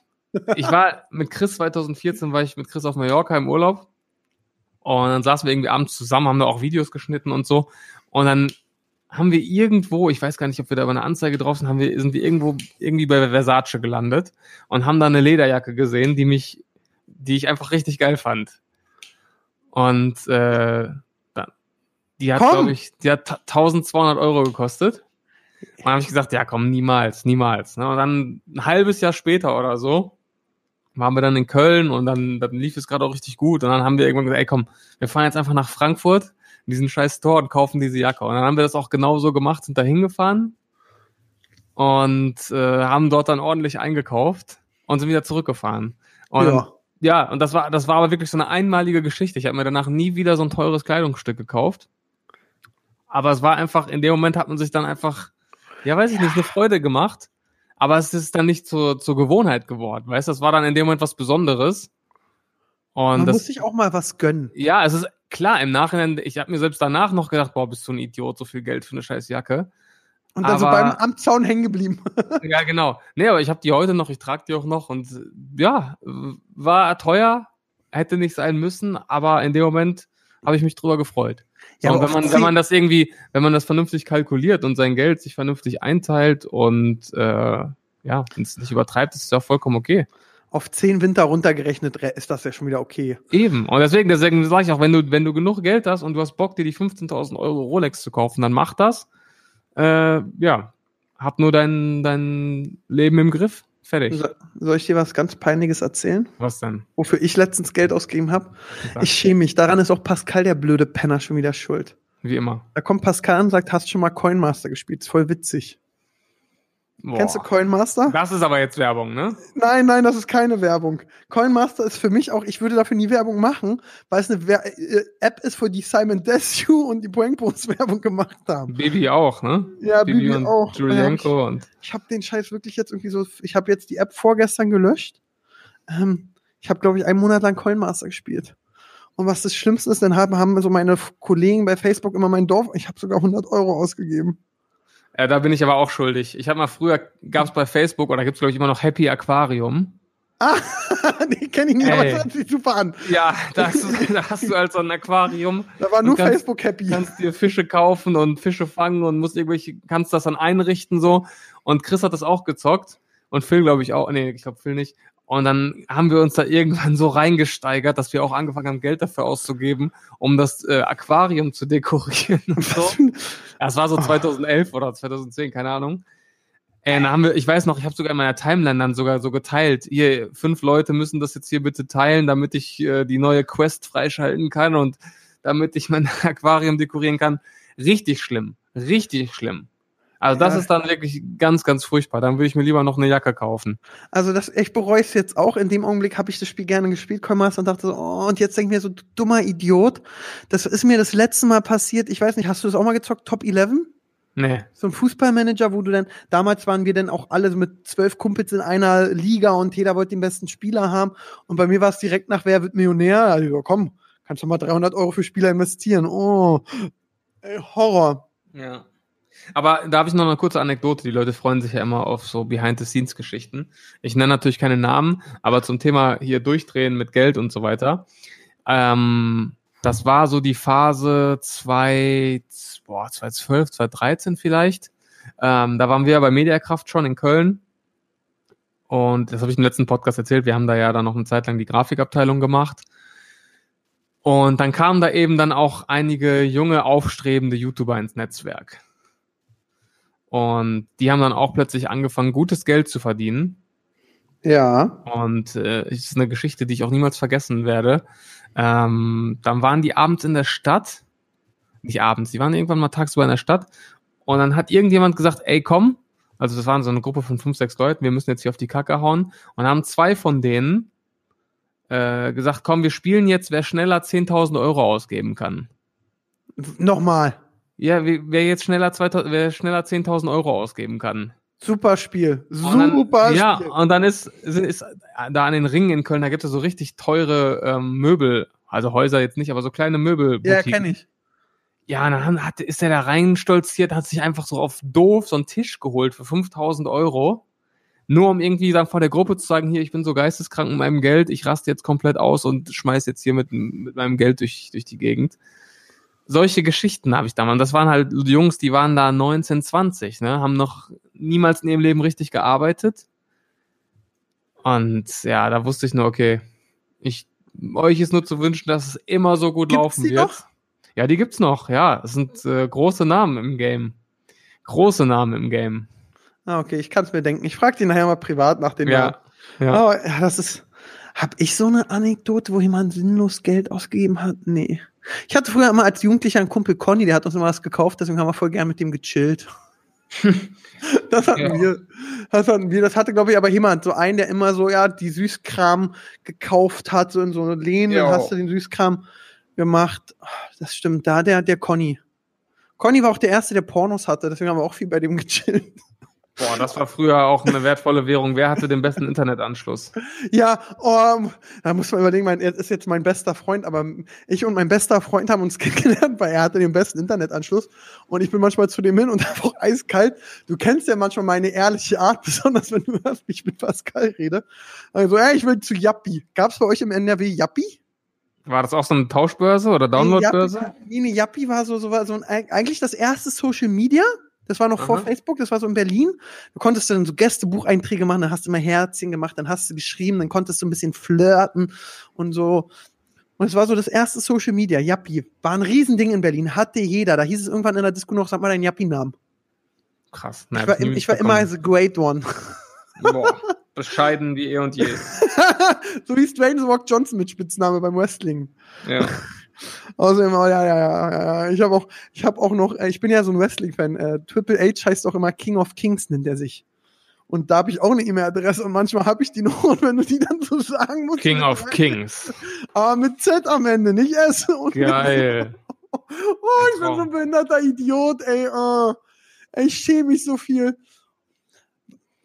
Ich war mit Chris 2014, war ich mit Chris auf Mallorca im Urlaub. Und dann saßen wir irgendwie abends zusammen, haben da auch Videos geschnitten und so. Und dann haben wir irgendwo, ich weiß gar nicht, ob wir da über eine Anzeige drauf sind, haben wir, sind wir irgendwo irgendwie bei Versace gelandet und haben da eine Lederjacke gesehen, die mich, die ich einfach richtig geil fand. Und äh, die hat, glaube ich, die hat 1200 Euro gekostet. Und dann habe ich gesagt, ja komm, niemals, niemals. Ne? Und dann ein halbes Jahr später oder so waren wir dann in Köln und dann, dann lief es gerade auch richtig gut. Und dann haben wir irgendwann gesagt, ey komm, wir fahren jetzt einfach nach Frankfurt in diesen scheiß Store und kaufen diese Jacke. Und dann haben wir das auch genau so gemacht, sind da hingefahren und äh, haben dort dann ordentlich eingekauft und sind wieder zurückgefahren. Und Ja. ja, und das war, das war aber wirklich so eine einmalige Geschichte. Ich habe mir danach nie wieder so ein teures Kleidungsstück gekauft. Aber es war einfach, in dem Moment hat man sich dann einfach, ja, weiß ich nicht, eine Freude gemacht. Aber es ist dann nicht zur, zur Gewohnheit geworden. Weißt du, das war dann in dem Moment was Besonderes. Und Man das, muss sich auch mal was gönnen. ja, es ist klar, im Nachhinein, ich habe mir selbst danach noch gedacht, boah, bist du ein Idiot, so viel Geld für eine scheiß Jacke. Und dann so Aber- beim Amtszaun hängen geblieben. Ja, genau. Nee, aber ich habe die heute noch, ich trage die auch noch und ja, war teuer, hätte nicht sein müssen, aber in dem Moment habe ich mich drüber gefreut. Ja, und wenn man, wenn man das irgendwie, wenn man das vernünftig kalkuliert und sein Geld sich vernünftig einteilt und äh, ja, wenn es nicht übertreibt, ist es ja vollkommen okay. Auf zehn Winter runtergerechnet re- ist das ja schon wieder okay. Eben. Und deswegen, deswegen sage ich auch, wenn du, wenn du genug Geld hast und du hast Bock, dir die 15.000 Euro Rolex zu kaufen, dann mach das. Äh, ja, hab nur dein, dein Leben im Griff. Fertig. So, soll ich dir was ganz Peinliches erzählen? Was denn? Wofür ich letztens Geld ausgegeben habe? Ich schäme mich. Daran ist auch Pascal, der blöde Penner, schon wieder schuld. Wie immer. Da kommt Pascal und sagt, hast schon mal Coinmaster gespielt? Ist voll witzig. Boah. Kennst du Coinmaster? Das ist aber jetzt Werbung, ne? Nein, nein, das ist keine Werbung. Coinmaster ist für mich auch, ich würde dafür nie Werbung machen, weil es eine Wer äh, App ist, für die Simon Desue und die Prankbros Werbung gemacht haben. Bibi auch, ne? Ja, Bibi, und auch. Julienko und. Ich habe den Scheiß wirklich jetzt irgendwie so, ich habe jetzt die App vorgestern gelöscht. Ähm, ich habe, glaube ich, einen Monat lang Coinmaster gespielt. Und was das Schlimmste ist, dann haben, haben so meine Kollegen bei Facebook immer mein Dorf, ich habe sogar 100 Euro ausgegeben. Äh, da bin ich aber auch schuldig. Ich habe mal früher, gab es bei Facebook oder gibt's glaube ich immer noch Happy Aquarium. Ah, die kenne ich nicht, aber das hört sich super an. Ja, da hast du, da hast du also ein Aquarium. Da war nur kannst- Facebook happy. kannst dir Fische kaufen und Fische fangen und musst irgendwelche, kannst das dann einrichten so. Und Chris hat das auch gezockt und Phil glaube ich auch, nee, ich glaube Phil nicht. Und dann haben wir uns da irgendwann so reingesteigert, dass wir auch angefangen haben, Geld dafür auszugeben, um das äh, Aquarium zu dekorieren und so. Es war so 2011 oder 2010, keine Ahnung. Äh, dann haben wir, ich weiß noch, ich habe sogar in meiner Timeline dann sogar so geteilt. Hier, fünf Leute müssen das jetzt hier bitte teilen, damit ich äh, die neue Quest freischalten kann und damit ich mein Aquarium dekorieren kann. Richtig schlimm. Richtig schlimm. Also das Ja. ist dann wirklich ganz, ganz furchtbar. Dann würde ich mir lieber noch eine Jacke kaufen. Also das, ich bereue es jetzt auch. In dem Augenblick habe ich das Spiel gerne gespielt, Coinmaster, und dachte so, oh, und jetzt denke ich mir so, du dummer Idiot. Das ist mir das letzte Mal passiert. Ich weiß nicht, hast du das auch mal gezockt? Top 11? Nee. So ein Fußballmanager, wo du dann, damals waren wir dann auch alle so mit zwölf Kumpels in einer Liga und jeder wollte den besten Spieler haben. Und bei mir war es direkt nach Wer wird Millionär? Also, komm, kannst du mal 300 Euro für Spieler investieren. Oh, ey, Horror. Ja. Aber da habe ich noch eine kurze Anekdote. Die Leute freuen sich ja immer auf so Behind-the-Scenes-Geschichten. Ich nenne natürlich keine Namen, aber zum Thema hier durchdrehen mit Geld und so weiter. Ähm, das war so die Phase 2, boah, 2012, 2013 vielleicht. Ähm, da waren wir bei Mediakraft schon in Köln. Und das habe ich im letzten Podcast erzählt. Wir haben da ja dann noch eine Zeit lang die Grafikabteilung gemacht. Und dann kamen da eben dann auch einige junge, aufstrebende YouTuber ins Netzwerk. Und die haben dann auch plötzlich angefangen, gutes Geld zu verdienen. Ja. Und äh, es ist eine Geschichte, die ich auch niemals vergessen werde. Ähm, dann waren die abends in der Stadt. Nicht abends, die waren irgendwann mal tagsüber in der Stadt. Und dann hat irgendjemand gesagt, ey, komm. Also das waren so eine Gruppe von fünf, sechs Leuten, wir müssen jetzt hier auf die Kacke hauen. Und haben zwei von denen äh, gesagt, komm, wir spielen jetzt, wer schneller 10.000 Euro ausgeben kann. Nochmal. Ja, wer jetzt schneller, 2000, wer schneller 10.000 Euro ausgeben kann. Super Spiel. Und Super ja, Spiel. und dann ist, ist, ist da an den Ringen in Köln, da gibt es so richtig teure ähm, Möbel, also Häuser jetzt nicht, aber so kleine Möbel. Ja, kenne ich. Ja, dann hat, ist er da reinstolziert, hat sich einfach so auf doof so einen Tisch geholt für 5000 Euro. Nur um irgendwie dann vor der Gruppe zu sagen, hier, ich bin so geisteskrank mit meinem Geld, ich raste jetzt komplett aus und schmeiß jetzt hier mit, mit meinem Geld durch, durch die Gegend. Solche Geschichten habe ich da mal. Das waren halt Jungs, die waren da 19, 20, ne, haben noch niemals in ihrem Leben richtig gearbeitet. Und ja, da wusste ich nur, okay, ich, euch ist nur zu wünschen, dass es immer so gut Gibt's laufen die wird. noch? Ja, die gibt's noch, ja. Das sind äh, große Namen im Game. Große Namen im Game. Ah, okay, ich kann es mir denken. Ich frage die nachher mal privat nach den Namen. Ja. Ja. Ja, das ist. Hab ich so eine Anekdote, wo jemand sinnlos Geld ausgegeben hat? Nee. Ich hatte früher immer als Jugendlicher einen Kumpel Conny, der hat uns immer was gekauft, deswegen haben wir voll gern mit dem gechillt. das hatten Ja. wir. Das hatten wir. Das hatte, glaube ich, aber jemand, so einen, der immer so, ja, die Süßkram gekauft hat, so in so Läden, Ja. hast du den Süßkram gemacht. Das stimmt, da der, der Conny. Conny war auch der Erste, der Pornos hatte, deswegen haben wir auch viel bei dem gechillt. Boah, das war früher auch eine wertvolle Währung. Wer hatte den besten Internetanschluss? Ja, um, da muss man überlegen, mein, er ist jetzt mein bester Freund, aber ich und mein bester Freund haben uns kennengelernt, weil er hatte den besten Internetanschluss und ich bin manchmal zu dem hin und einfach eiskalt. Du kennst ja manchmal meine ehrliche Art, besonders wenn du hörst, wie ich mit Pascal rede. Also, ja, ich will zu Yappi. Gab's bei euch im NRW Yappi? War das auch so eine Tauschbörse oder Downloadbörse? Nee, Yappi war so, so, war so ein, eigentlich das erste Social Media. Das war noch vor Aha. Facebook, das war so in Berlin. Du konntest dann so Gästebucheinträge machen, dann hast du immer Herzchen gemacht, dann hast du geschrieben, dann konntest du ein bisschen flirten und so. Und es war so das erste Social Media, Yappi. War ein Riesending in Berlin, hatte jeder. Da hieß es irgendwann in der Disco noch, sag mal deinen Yappi-Namen. Krass. Ich war, ich war immer the great one. Boah, bescheiden wie eh und je. so wie Strange Rock Johnson mit Spitzname beim Wrestling. Ja. Außerdem, oh, ja, ja, ja, ja. Ich habe auch, ich habe auch noch, äh, ich bin ja so ein Wrestling-Fan. Äh, Triple H heißt auch immer King of Kings, nennt er sich. Und da habe ich auch eine E-Mail-Adresse und manchmal habe ich die noch und wenn du die dann so sagen musst. King of Kings. Aber mit Z am Ende, nicht S. Geil. oh, ich bin so ein behinderter Idiot, ey. Oh. Ey, Ich schäme mich so viel.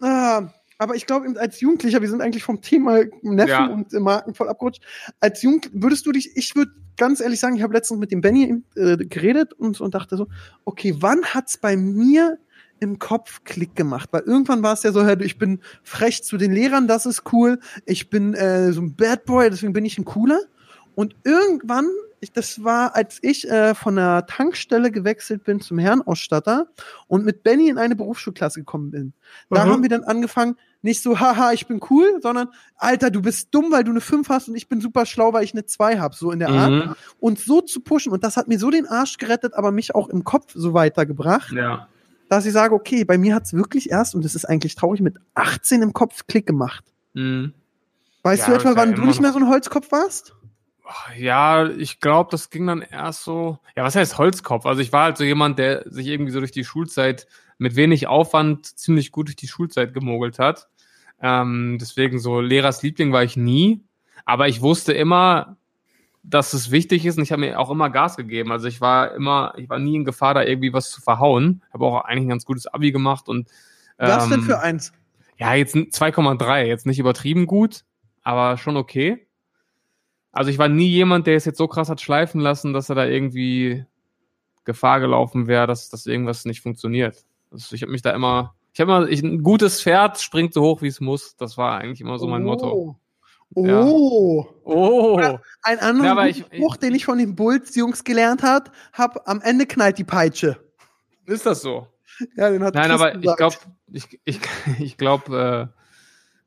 Ah, aber ich glaube, als Jugendlicher, wir sind eigentlich vom Thema Neffen Ja. und Marken voll abgerutscht. Als Jugend würdest du dich, ich würde ganz ehrlich sagen, ich habe letztens mit dem Benny äh, geredet und, und dachte so, okay, wann hat's bei mir im Kopf Klick gemacht? Weil irgendwann war es ja so, ich bin frech zu den Lehrern, das ist cool. Ich bin äh, so ein Bad Boy, deswegen bin ich ein cooler. Und irgendwann, ich, das war, als ich äh, von der Tankstelle gewechselt bin zum Herrenausstatter und mit Benny in eine Berufsschulklasse gekommen bin. Da Mhm. haben wir dann angefangen, nicht so, haha, ich bin cool, sondern, Alter, du bist dumm, weil du eine 5 hast und ich bin super schlau, weil ich eine 2 habe, so in der Art. Mhm. Und so zu pushen. Und das hat mir so den Arsch gerettet, aber mich auch im Kopf so weitergebracht, Ja. dass ich sage, okay, bei mir hat's wirklich erst, und das ist eigentlich traurig, mit 18 im Kopf Klick gemacht. Mhm. Weißt Ja, du etwa, wann du nicht mehr so ein Holzkopf warst? Ja, ich glaube, das ging dann erst so. Ja, was heißt Holzkopf? Also ich war halt so jemand, der sich irgendwie so durch die Schulzeit mit wenig Aufwand ziemlich gut durch die Schulzeit gemogelt hat. Ähm, deswegen so Lehrers Liebling war ich nie. Aber ich wusste immer, dass es wichtig ist und ich habe mir auch immer Gas gegeben. Also ich war immer, ich war nie in Gefahr, da irgendwie was zu verhauen. Habe auch eigentlich ein ganz gutes Abi gemacht und Was denn ähm, für eins? ja, jetzt ein 2,3, jetzt nicht übertrieben gut, aber schon okay. Also ich war nie jemand, der es jetzt so krass hat schleifen lassen, dass er da irgendwie Gefahr gelaufen wäre, dass, dass irgendwas nicht funktioniert. Also ich habe mich da immer, ich habe immer, ich, ein gutes Pferd springt so hoch, wie es muss. Das war eigentlich immer so mein Motto. Oh. Ja. Oh. Oh, Ein anderer Ja, ich- Spruch, den ich von den Bulls-Jungs gelernt hat, hab am Ende knallt die Peitsche. ist das so? Ja, den hat Nein, Chris aber ich gesagt. glaube, ich, ich, ich glaube, äh,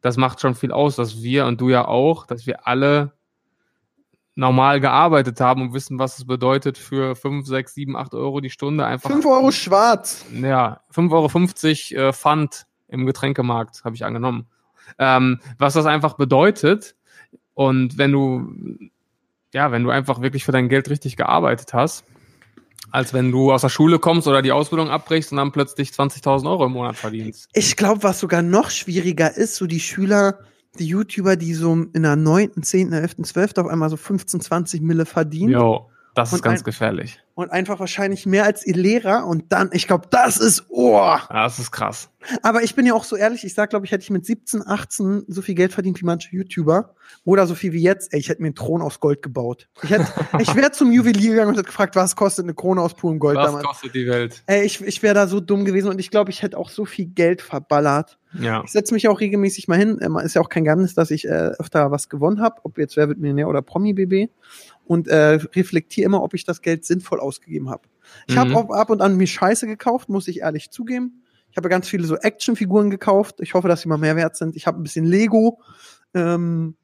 das macht schon viel aus, dass wir und du ja auch, dass wir alle normal gearbeitet haben und wissen, was es bedeutet für 5, 6, 7, 8 Euro die Stunde einfach. 5 Euro schwarz. Ja, 5,50 Euro äh, Pfand im Getränkemarkt, habe ich angenommen. Ähm, was das einfach bedeutet. Und wenn du, ja, wenn du einfach wirklich für dein Geld richtig gearbeitet hast, als wenn du aus der Schule kommst oder die Ausbildung abbrichst und dann plötzlich 20.000 Euro im Monat verdienst. Ich glaube, was sogar noch schwieriger ist, so die Schüler, die YouTuber, die so in der 9., 10., 11., 12. auf einmal so 15, 20 Mille verdienen Jo, das ist ganz ein- gefährlich. und einfach wahrscheinlich mehr als ihr Lehrer und dann, ich glaube, das ist, oh. Ja, das ist krass. Aber ich bin ja auch so ehrlich, ich sag, glaube ich, hätte ich mit 17, 18 so viel Geld verdient wie manche YouTuber oder so viel wie jetzt, ey, ich hätte mir einen Thron aus Gold gebaut. Ich hätte, ich wäre zum Juwelier gegangen und hätte gefragt, was kostet eine Krone aus purem Gold Was damals. kostet die Welt? Ey, ich, ich wäre da so dumm gewesen und ich glaube, ich hätte auch so viel Geld verballert. Ja. Ich setze mich auch regelmäßig mal hin. Ist ja auch kein Geheimnis, dass ich äh, öfter was gewonnen habe, ob jetzt Wer wird Millionär oder Promi-BB. Und äh, reflektiere immer, ob ich das Geld sinnvoll ausgegeben habe. Ich Mhm. habe auch ab und an mir Scheiße gekauft, muss ich ehrlich zugeben. Ich habe ganz viele so Actionfiguren gekauft. Ich hoffe, dass sie mal mehr wert sind. Ich habe ein bisschen Lego. Ähm,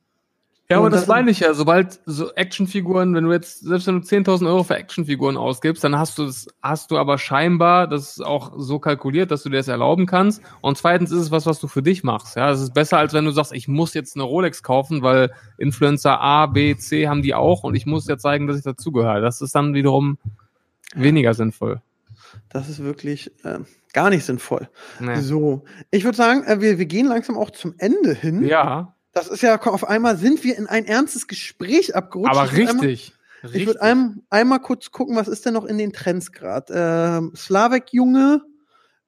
Ja, aber das- meine ich ja. Sobald so Actionfiguren, wenn du jetzt, selbst wenn du 10.000 Euro für Actionfiguren ausgibst, dann hast du das, hast du aber scheinbar das auch so kalkuliert, dass du dir das erlauben kannst. Und zweitens ist es was, was du für dich machst. Ja, es ist besser, als wenn du sagst, ich muss jetzt eine Rolex kaufen, weil Influencer A, B, C haben die auch und ich muss ja zeigen, dass ich dazugehöre. Das ist dann wiederum weniger sinnvoll. das ist wirklich äh, gar nicht sinnvoll. Nee. So, ich würde sagen, äh, wir, wir gehen langsam auch zum Ende hin. Ja, Das ist ja auf einmal sind wir in ein ernstes Gespräch abgerutscht. aber Ich würd einmal- richtig. Ich richtig. würde ein, einmal kurz gucken, was ist denn noch in den Trends gerade? Ähm, Slavek Junge,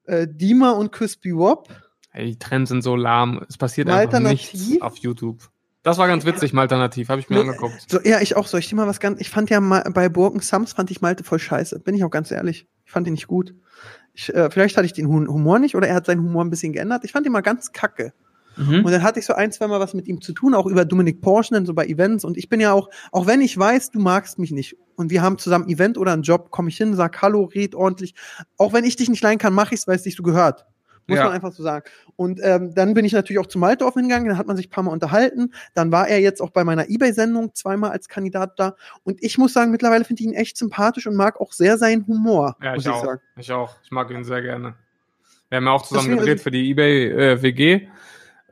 äh, Dima und Crispy Wop. Ey, die Trends sind so lahm. Es passiert einfach alternativ? nichts auf YouTube. Das war ganz witzig, mal alternativ. Habe ich mir Ne, angeguckt. So, ja, ich auch. Soll ich mal was ganz. Ich fand ja mal bei Burken Sams fand ich Malte voll scheiße. Bin ich auch ganz ehrlich. Ich fand ihn nicht gut. Ich, äh, vielleicht hatte ich den Hum- Humor nicht oder er hat seinen Humor ein bisschen geändert. Ich fand ihn mal ganz kacke. Mhm. Und dann hatte ich so ein, zwei Mal was mit ihm zu tun, auch über Dominik Porschen, dann so bei Events. Und ich bin ja auch, auch wenn ich weiß, du magst mich nicht und wir haben zusammen ein Event oder einen Job, komme ich hin, sag Hallo, red ordentlich. Auch wenn ich dich nicht leiden kann, mache ich's, weil es dich so gehört. Muss Ja. man einfach so sagen. Und ähm, dann bin ich natürlich auch zu Maltorf hingegangen, dann hat man sich ein paar Mal unterhalten. Dann war er jetzt auch bei meiner Ebay-Sendung zweimal als Kandidat da. Und ich muss sagen, mittlerweile finde ich ihn echt sympathisch und mag auch sehr seinen Humor, Ja, muss ich ich auch. sagen. Ich auch. Ich mag ihn sehr gerne. Wir haben ja auch zusammen Deswegen- gedreht für die eBay äh, WG.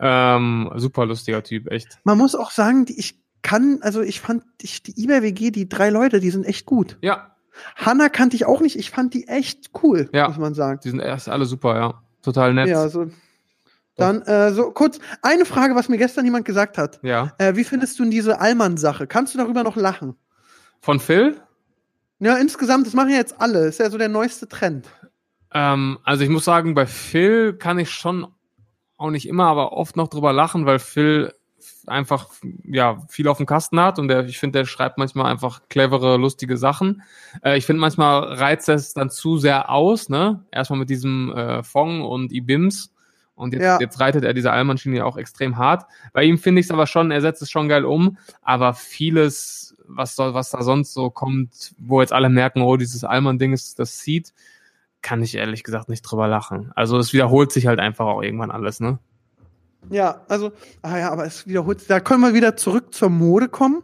Ähm, super lustiger Typ, echt. Man muss auch sagen, ich kann, also ich fand ich, die Ebay-WG, die drei Leute, die sind echt gut. Ja, Hanna kannte ich auch nicht. Ich fand die echt cool, Ja. muss man sagen. die sind erst alle super, ja. Total nett. Ja, so. Dann äh, so kurz eine Frage, was mir gestern jemand gesagt hat. Ja. Äh, wie findest du denn diese Allmann-Sache? Kannst du darüber noch lachen? Von Phil? Ja, insgesamt, das machen ja jetzt alle. Ist ja so der neueste Trend. Ähm, also ich muss sagen, bei Phil kann ich schon auch nicht immer, aber oft noch drüber lachen, weil Phil einfach ja viel auf dem Kasten hat und der, ich finde, der schreibt manchmal einfach clevere, lustige Sachen. Äh, ich finde, manchmal reizt er es dann zu sehr aus, ne? Erstmal mit diesem äh, Fong und Ibims. Und jetzt, Ja. jetzt reitet er diese Allmann-Schiene ja auch extrem hart. Bei ihm finde ich es aber schon, er setzt es schon geil um, aber vieles, was, soll, was da sonst so kommt, wo jetzt alle merken, oh, dieses Allmann-Ding ist das sieht, kann ich ehrlich gesagt nicht drüber lachen. Also es wiederholt sich halt einfach auch irgendwann alles, ne? Ja, also, ah ja, aber es wiederholt. Da können wir wieder zurück zur Mode kommen.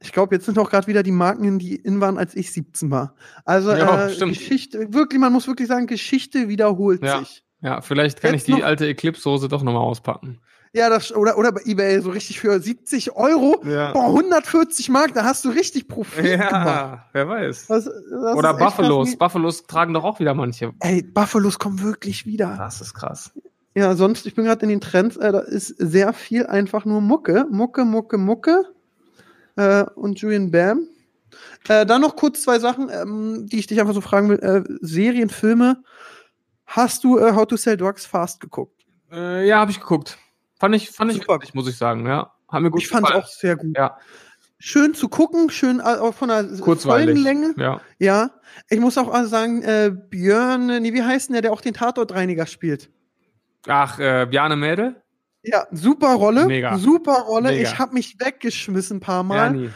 Ich glaube, jetzt sind auch gerade wieder die Marken, die in waren, als ich 17 war. Also Ja, äh. Geschichte, wirklich, man muss wirklich sagen, Geschichte wiederholt Ja. sich. Ja, vielleicht kann Jetzt ich die noch- alte Eclipse-Hose doch nochmal auspacken. Ja, das, oder, oder bei eBay so richtig für 70 Euro. Ja. Boah, 140 Mark, da hast du richtig Profit gemacht. Ja, wer weiß. Das, das Oder Buffalos. krass. Buffalos tragen doch auch wieder manche. Ey, Buffalos kommen wirklich wieder. Das ist krass. Ja, sonst, ich bin gerade in den Trends, äh, da ist sehr viel einfach nur Mucke. Mucke, Mucke, Mucke. Äh, und Julian Bam. Äh, dann noch kurz zwei Sachen, ähm, die ich dich einfach so fragen will. Äh, Serien, Filme. Hast du äh, How to Sell Drugs Fast geguckt? Äh, ja, habe ich geguckt. Fand ich, fand ich Super. witzig, muss ich sagen, ja. Hat mir gut ich fand es auch sehr gut. Ja. schön zu gucken, schön äh, auch von der Kurzweilig. Folgenlänge. Ja. Ja, ich muss auch sagen, äh, Björn, nee, wie heißt denn der, der auch den Tatortreiniger spielt? Ach, äh, Bjarne Mädel? Ja, super Rolle, Mega. super Rolle. Mega. Ich habe mich weggeschmissen ein paar Mal. Bernie.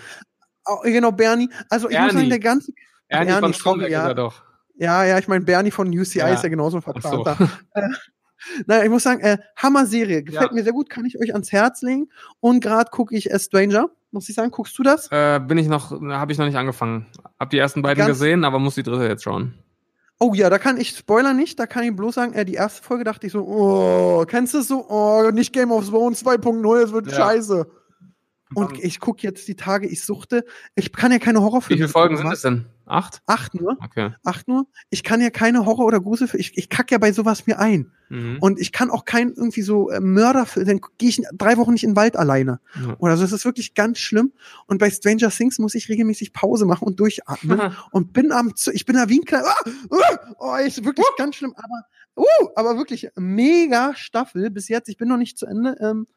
Au- Genau, Bernie. Also ich muss Ernie. sagen, der ganze. Ernie, Ernie, von Stromberg ja. doch. Ja, ja, ich meine, Bernie von UCI Ja. ist ja genauso ein Ach so. Naja, ich muss sagen, äh, Hammer-Serie. Gefällt Ja. mir sehr gut, kann ich euch ans Herz legen. Und gerade gucke ich äh, Stranger, muss ich sagen. Guckst du das? Äh, bin ich noch, habe ich noch nicht angefangen. Hab die ersten beiden Ganz- gesehen, aber muss die dritte jetzt schauen. Oh ja, da kann ich Spoiler nicht, da kann ich bloß sagen, äh, die erste Folge dachte ich so, oh, kennst du es so? Oh, nicht Game of Thrones 2.0, es wird Ja. scheiße. Und ich gucke jetzt die Tage, ich suchte, ich kann ja keine Wie Horrorfilme viele Folgen sind es denn? Acht? Acht nur, Okay. acht nur. Ich kann ja keine Horror- oder Gruselfilme, ich, ich kack ja bei sowas mir ein. Mhm. Und ich kann auch kein irgendwie so äh, Mörderfilm, dann gehe ich drei Wochen nicht in den Wald alleine. Ja. Oder so, das ist wirklich ganz schlimm. Und bei Stranger Things muss ich regelmäßig Pause machen und durchatmen. und bin am, ich bin da wie ein kleiner, ah, ah, oh, ist wirklich ganz schlimm, aber, uh, aber wirklich mega Staffel bis jetzt. Ich bin noch nicht zu Ende. Ähm,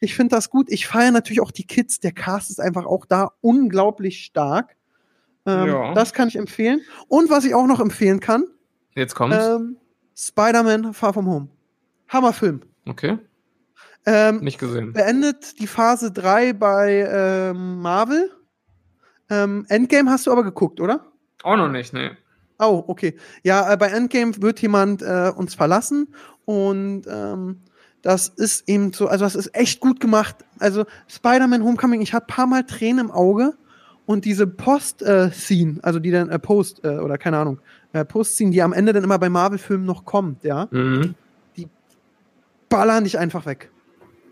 ich finde das gut. Ich feiere natürlich auch die Kids. Der Cast ist einfach auch da unglaublich stark. Ähm, Ja. Das kann ich empfehlen. Und was ich auch noch empfehlen kann, Jetzt kommt's. ähm, Spider-Man Far From Home. Hammerfilm. okay. Ähm, Nicht gesehen. beendet die Phase 3 bei ähm, Marvel. Ähm, Endgame hast du aber geguckt, oder? Auch noch nicht, ne. Oh, okay. Ja, äh, bei Endgame wird jemand äh, uns verlassen und ähm, das ist eben so, also das ist echt gut gemacht. Also Spider-Man Homecoming, ich hatte paar Mal Tränen im Auge und diese Post-Scene, also die dann äh, Post äh, oder keine Ahnung, äh, Post-Scene, die am Ende dann immer bei Marvel-Filmen noch kommt, ja, Mhm. ballern dich einfach weg.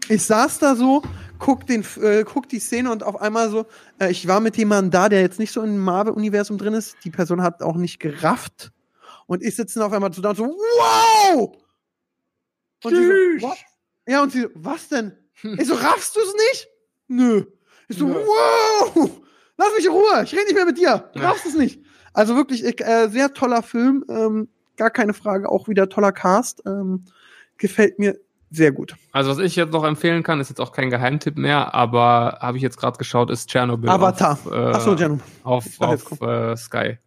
Ich saß da so, guck, den, äh, guck die Szene und auf einmal so, äh, ich war mit jemandem da, der jetzt nicht so im Marvel-Universum drin ist. Die Person hat auch nicht gerafft. Und ich sitze dann auf einmal so da und so, wow! Und Tschüss. so? Ja, und sie so, was denn? Ich so, raffst du es nicht? Nö. Ich so, Nö. wow! Lass mich in Ruhe, ich rede nicht mehr mit dir. Du raffst es nicht. Also wirklich, ich, äh, sehr toller Film, ähm, gar keine Frage, auch wieder toller Cast. Ähm, gefällt mir sehr gut. Also was ich jetzt noch empfehlen kann, ist jetzt auch kein Geheimtipp mehr, aber habe ich jetzt gerade geschaut, ist Tschernobyl. Avatar. Auf, äh, Achso, Janu. auf, auf äh, Sky.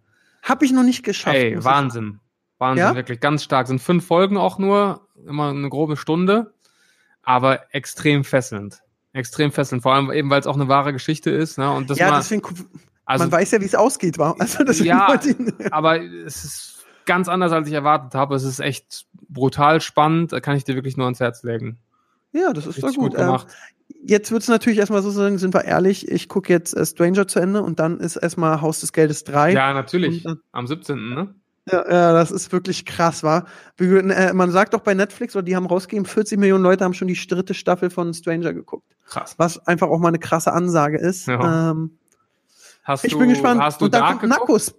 Hab ich noch nicht geschafft. Ey, muss ich- Wahnsinn. Wahnsinn, Ja? wirklich ganz stark. Sind fünf Folgen auch nur, immer eine grobe Stunde, aber extrem fesselnd. Extrem fesselnd, vor allem eben, weil es auch eine wahre Geschichte ist. Ne? Und das Ja, war, deswegen, also, man weiß ja, wie es ausgeht. Also Ja, aber es ist ganz anders, als ich erwartet habe. Es ist echt brutal spannend. Da kann ich dir wirklich nur ans Herz legen. ja, das ist doch gut. gut Ähm, gemacht. jetzt wird es natürlich erstmal so sein, sind wir ehrlich, ich gucke jetzt äh, Stranger zu Ende und dann ist erstmal Haus des Geldes 3. ja, natürlich. äh, Am 17. Ne? Ja, ja, das ist wirklich krass, war. Äh, man sagt doch bei Netflix, oder die haben rausgegeben, 40 Millionen Leute haben schon die dritte Staffel von Stranger geguckt. Krass. Was einfach auch mal eine krasse Ansage ist. Ja. Ähm, Hast ich du, bin gespannt. Hast du und dann Dark kommt? Narcos.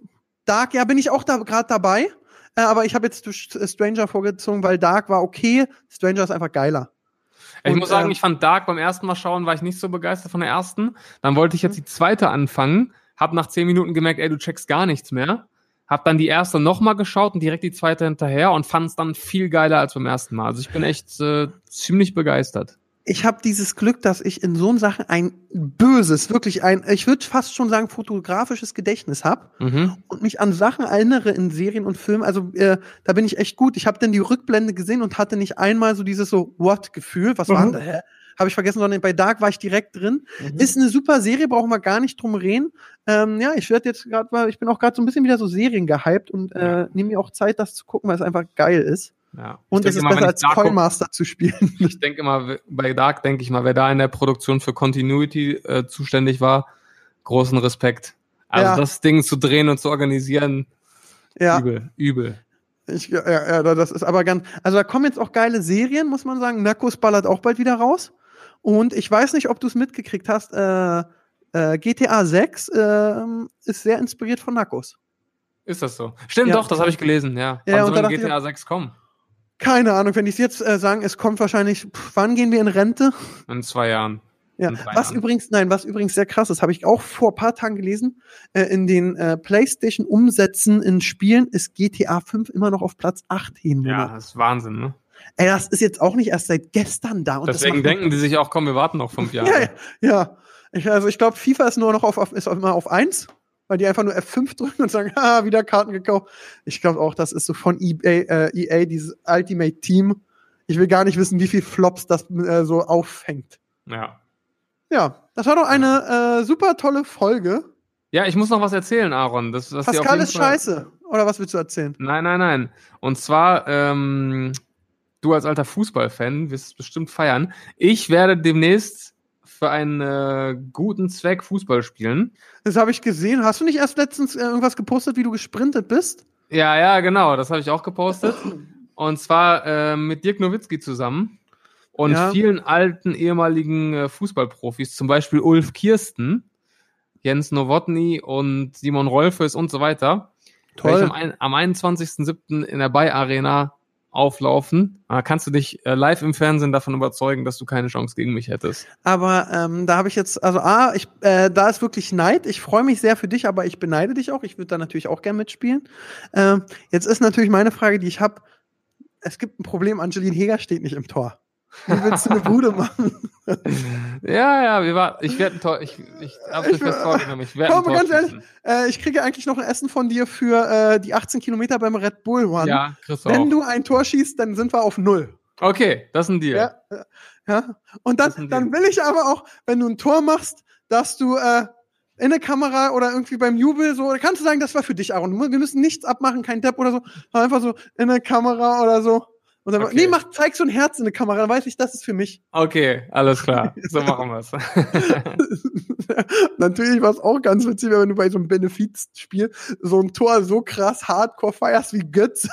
Dark, ja, bin ich auch da gerade dabei. Äh, aber ich habe jetzt äh, Stranger vorgezogen, weil Dark war okay. Stranger ist einfach geiler. Ich Und, muss sagen, ähm, ich fand Dark beim ersten Mal schauen, war ich nicht so begeistert von der ersten. Dann wollte ich jetzt die zweite anfangen, hab nach zehn Minuten gemerkt, ey, du checkst gar nichts mehr. Hab dann die erste nochmal geschaut und direkt die zweite hinterher und fand es dann viel geiler als beim ersten Mal. Also ich bin echt äh, ziemlich begeistert. Ich habe dieses Glück, dass ich in so Sachen ein böses, wirklich ein, ich würde fast schon sagen, fotografisches Gedächtnis habe Mhm. und mich an Sachen erinnere in Serien und Filmen. Also äh, da bin ich echt gut. Ich habe dann die Rückblende gesehen und hatte nicht einmal so dieses so What-Gefühl. Was war Mhm. denn da? Habe ich vergessen, sondern bei Dark war ich direkt drin. Ist eine super Serie, brauchen wir gar nicht drum reden. Ähm, ja, ich werde jetzt gerade mal, ich bin auch gerade so ein bisschen wieder so Serien gehypt und äh, nehme mir auch Zeit, das zu gucken, weil es einfach geil ist. Ja. Und es ist immer, besser als Dark guck- Coinmaster zu spielen. Ich denke immer, bei Dark denke ich mal, wer da in der Produktion für Continuity äh, zuständig war, großen Respekt. Also Ja. das Ding zu drehen und zu organisieren, ja. übel, übel. Ich, ja, ja, ja, das ist aber ganz. Also da kommen jetzt auch geile Serien, muss man sagen. Narcos ballert auch bald wieder raus. Und ich weiß nicht, ob du es mitgekriegt hast. Äh, äh, GTA 6 ähm, ist sehr inspiriert von Narcos. Ist das so? Stimmt Ja. doch, das habe ich gelesen, ja. Ja, Wann soll dachte ich- GTA 6 kommen? Keine Ahnung, wenn ich es jetzt äh, sagen, es kommt wahrscheinlich. Pff, wann gehen wir in Rente? In zwei Jahren. Ja. Was übrigens, nein, was übrigens sehr krass ist, habe ich auch vor ein paar Tagen gelesen. Äh, in den äh, PlayStation-Umsätzen in Spielen ist GTA 5 immer noch auf Platz 8 hin. Ja, das ist Wahnsinn, ne? Ey, das ist jetzt auch nicht erst seit gestern da. Deswegen denken die sich auch, komm, wir warten noch fünf Jahre. Ja, ja. Ich, also ich glaube, FIFA ist nur noch auf, auf, ist immer auf 1, weil die einfach nur F5 drücken und sagen, ah, wieder Karten gekauft. Ich glaube auch, das ist so von EA, äh, EA, dieses Ultimate Team. Ich will gar nicht wissen, wie viel Flops das äh, so auffängt. Ja. Ja, das war doch eine äh, super tolle Folge. Ja, ich muss noch was erzählen, Aaron. Das, das Pascal ist scheiße. Oder was willst du erzählen? Nein, nein, nein. Und zwar, ähm, du als alter Fußballfan wirst es bestimmt feiern. Ich werde demnächst für einen äh, guten Zweck Fußball spielen. Das habe ich gesehen. Hast du nicht erst letztens äh, irgendwas gepostet, wie du gesprintet bist? Ja, ja, genau. Das habe ich auch gepostet. Und zwar äh, mit Dirk Nowitzki zusammen und Ja. vielen alten ehemaligen äh, Fußballprofis, zum Beispiel Ulf Kirsten, Jens Nowotny und Simon Rolfes und so weiter. Ich am, am 21.07. in der Bay Arena auflaufen. Da kannst du dich äh, live im Fernsehen davon überzeugen, dass du keine Chance gegen mich hättest. Aber ähm, da habe ich jetzt, also A, ich, äh, da ist wirklich Neid. Ich freue mich sehr für dich, aber ich beneide dich auch. Ich würde da natürlich auch gern mitspielen. Ähm, jetzt ist natürlich meine Frage, die ich habe. Es gibt ein Problem, Angeline Heger steht nicht im Tor. Wie willst du eine Bude machen? Ja, ja, wir war, ich werde ein Tor, ich, ich habe Ich mir fest vorgenommen, ich werde ein Komm, Tor ganz ehrlich, äh, ich kriege eigentlich noch ein Essen von dir für äh, die 18 Kilometer beim Red Bull Run. Ja, kriegst du Wenn auch. du ein Tor schießt, dann sind wir auf Null. Okay, das ist ein Deal. Ja, ja, ja. Und dann, dann will ich aber auch, wenn du ein Tor machst, dass du äh, in der Kamera oder irgendwie beim Jubel so, kannst du sagen, das war für dich, Aaron. Wir müssen nichts abmachen, kein Depp oder so, einfach so in der Kamera oder so. Und dann, Okay. nee, mach, zeig so ein Herz in der Kamera, dann weiß ich, das ist für mich. Okay, alles klar. So machen wir's. Natürlich war es auch ganz witzig, wenn du bei so einem Benefizspiel so ein Tor so krass hardcore feierst wie Götz,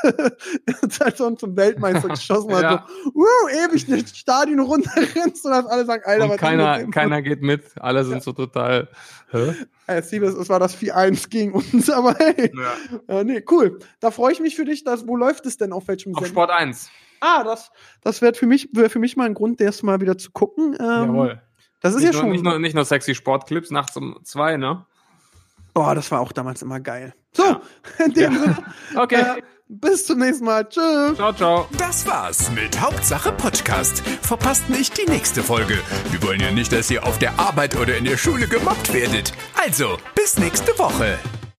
als er schon zum Weltmeister geschossen hat. Ja. So, uh, ewig das Stadion runterrennst und dass alle sagen, Alter, Und was keiner, keiner geht mit. Alle sind so total. Hä? Es war das 4-1 gegen uns, aber hey. Ja. Äh, nee, cool. Da freue ich mich für dich. Dass, wo läuft es denn? Auf welchem Auf Sender? Sport 1. Ah, das, das wäre für mich, wär für mich mal ein Grund, das mal wieder zu gucken. Ähm, Jawohl. Das ist Nicht, ja nur, schon. nicht, nur, nicht nur sexy Sportclips nachts um zwei, ne? Boah, das war auch damals immer geil. So, Ja. in dem Ja. Sinne, Okay. äh, bis zum nächsten Mal. Tschüss. Ciao, ciao. Das war's mit Hauptsache Podcast. Verpasst nicht die nächste Folge. Wir wollen ja nicht, dass ihr auf der Arbeit oder in der Schule gemobbt werdet. Also, bis nächste Woche.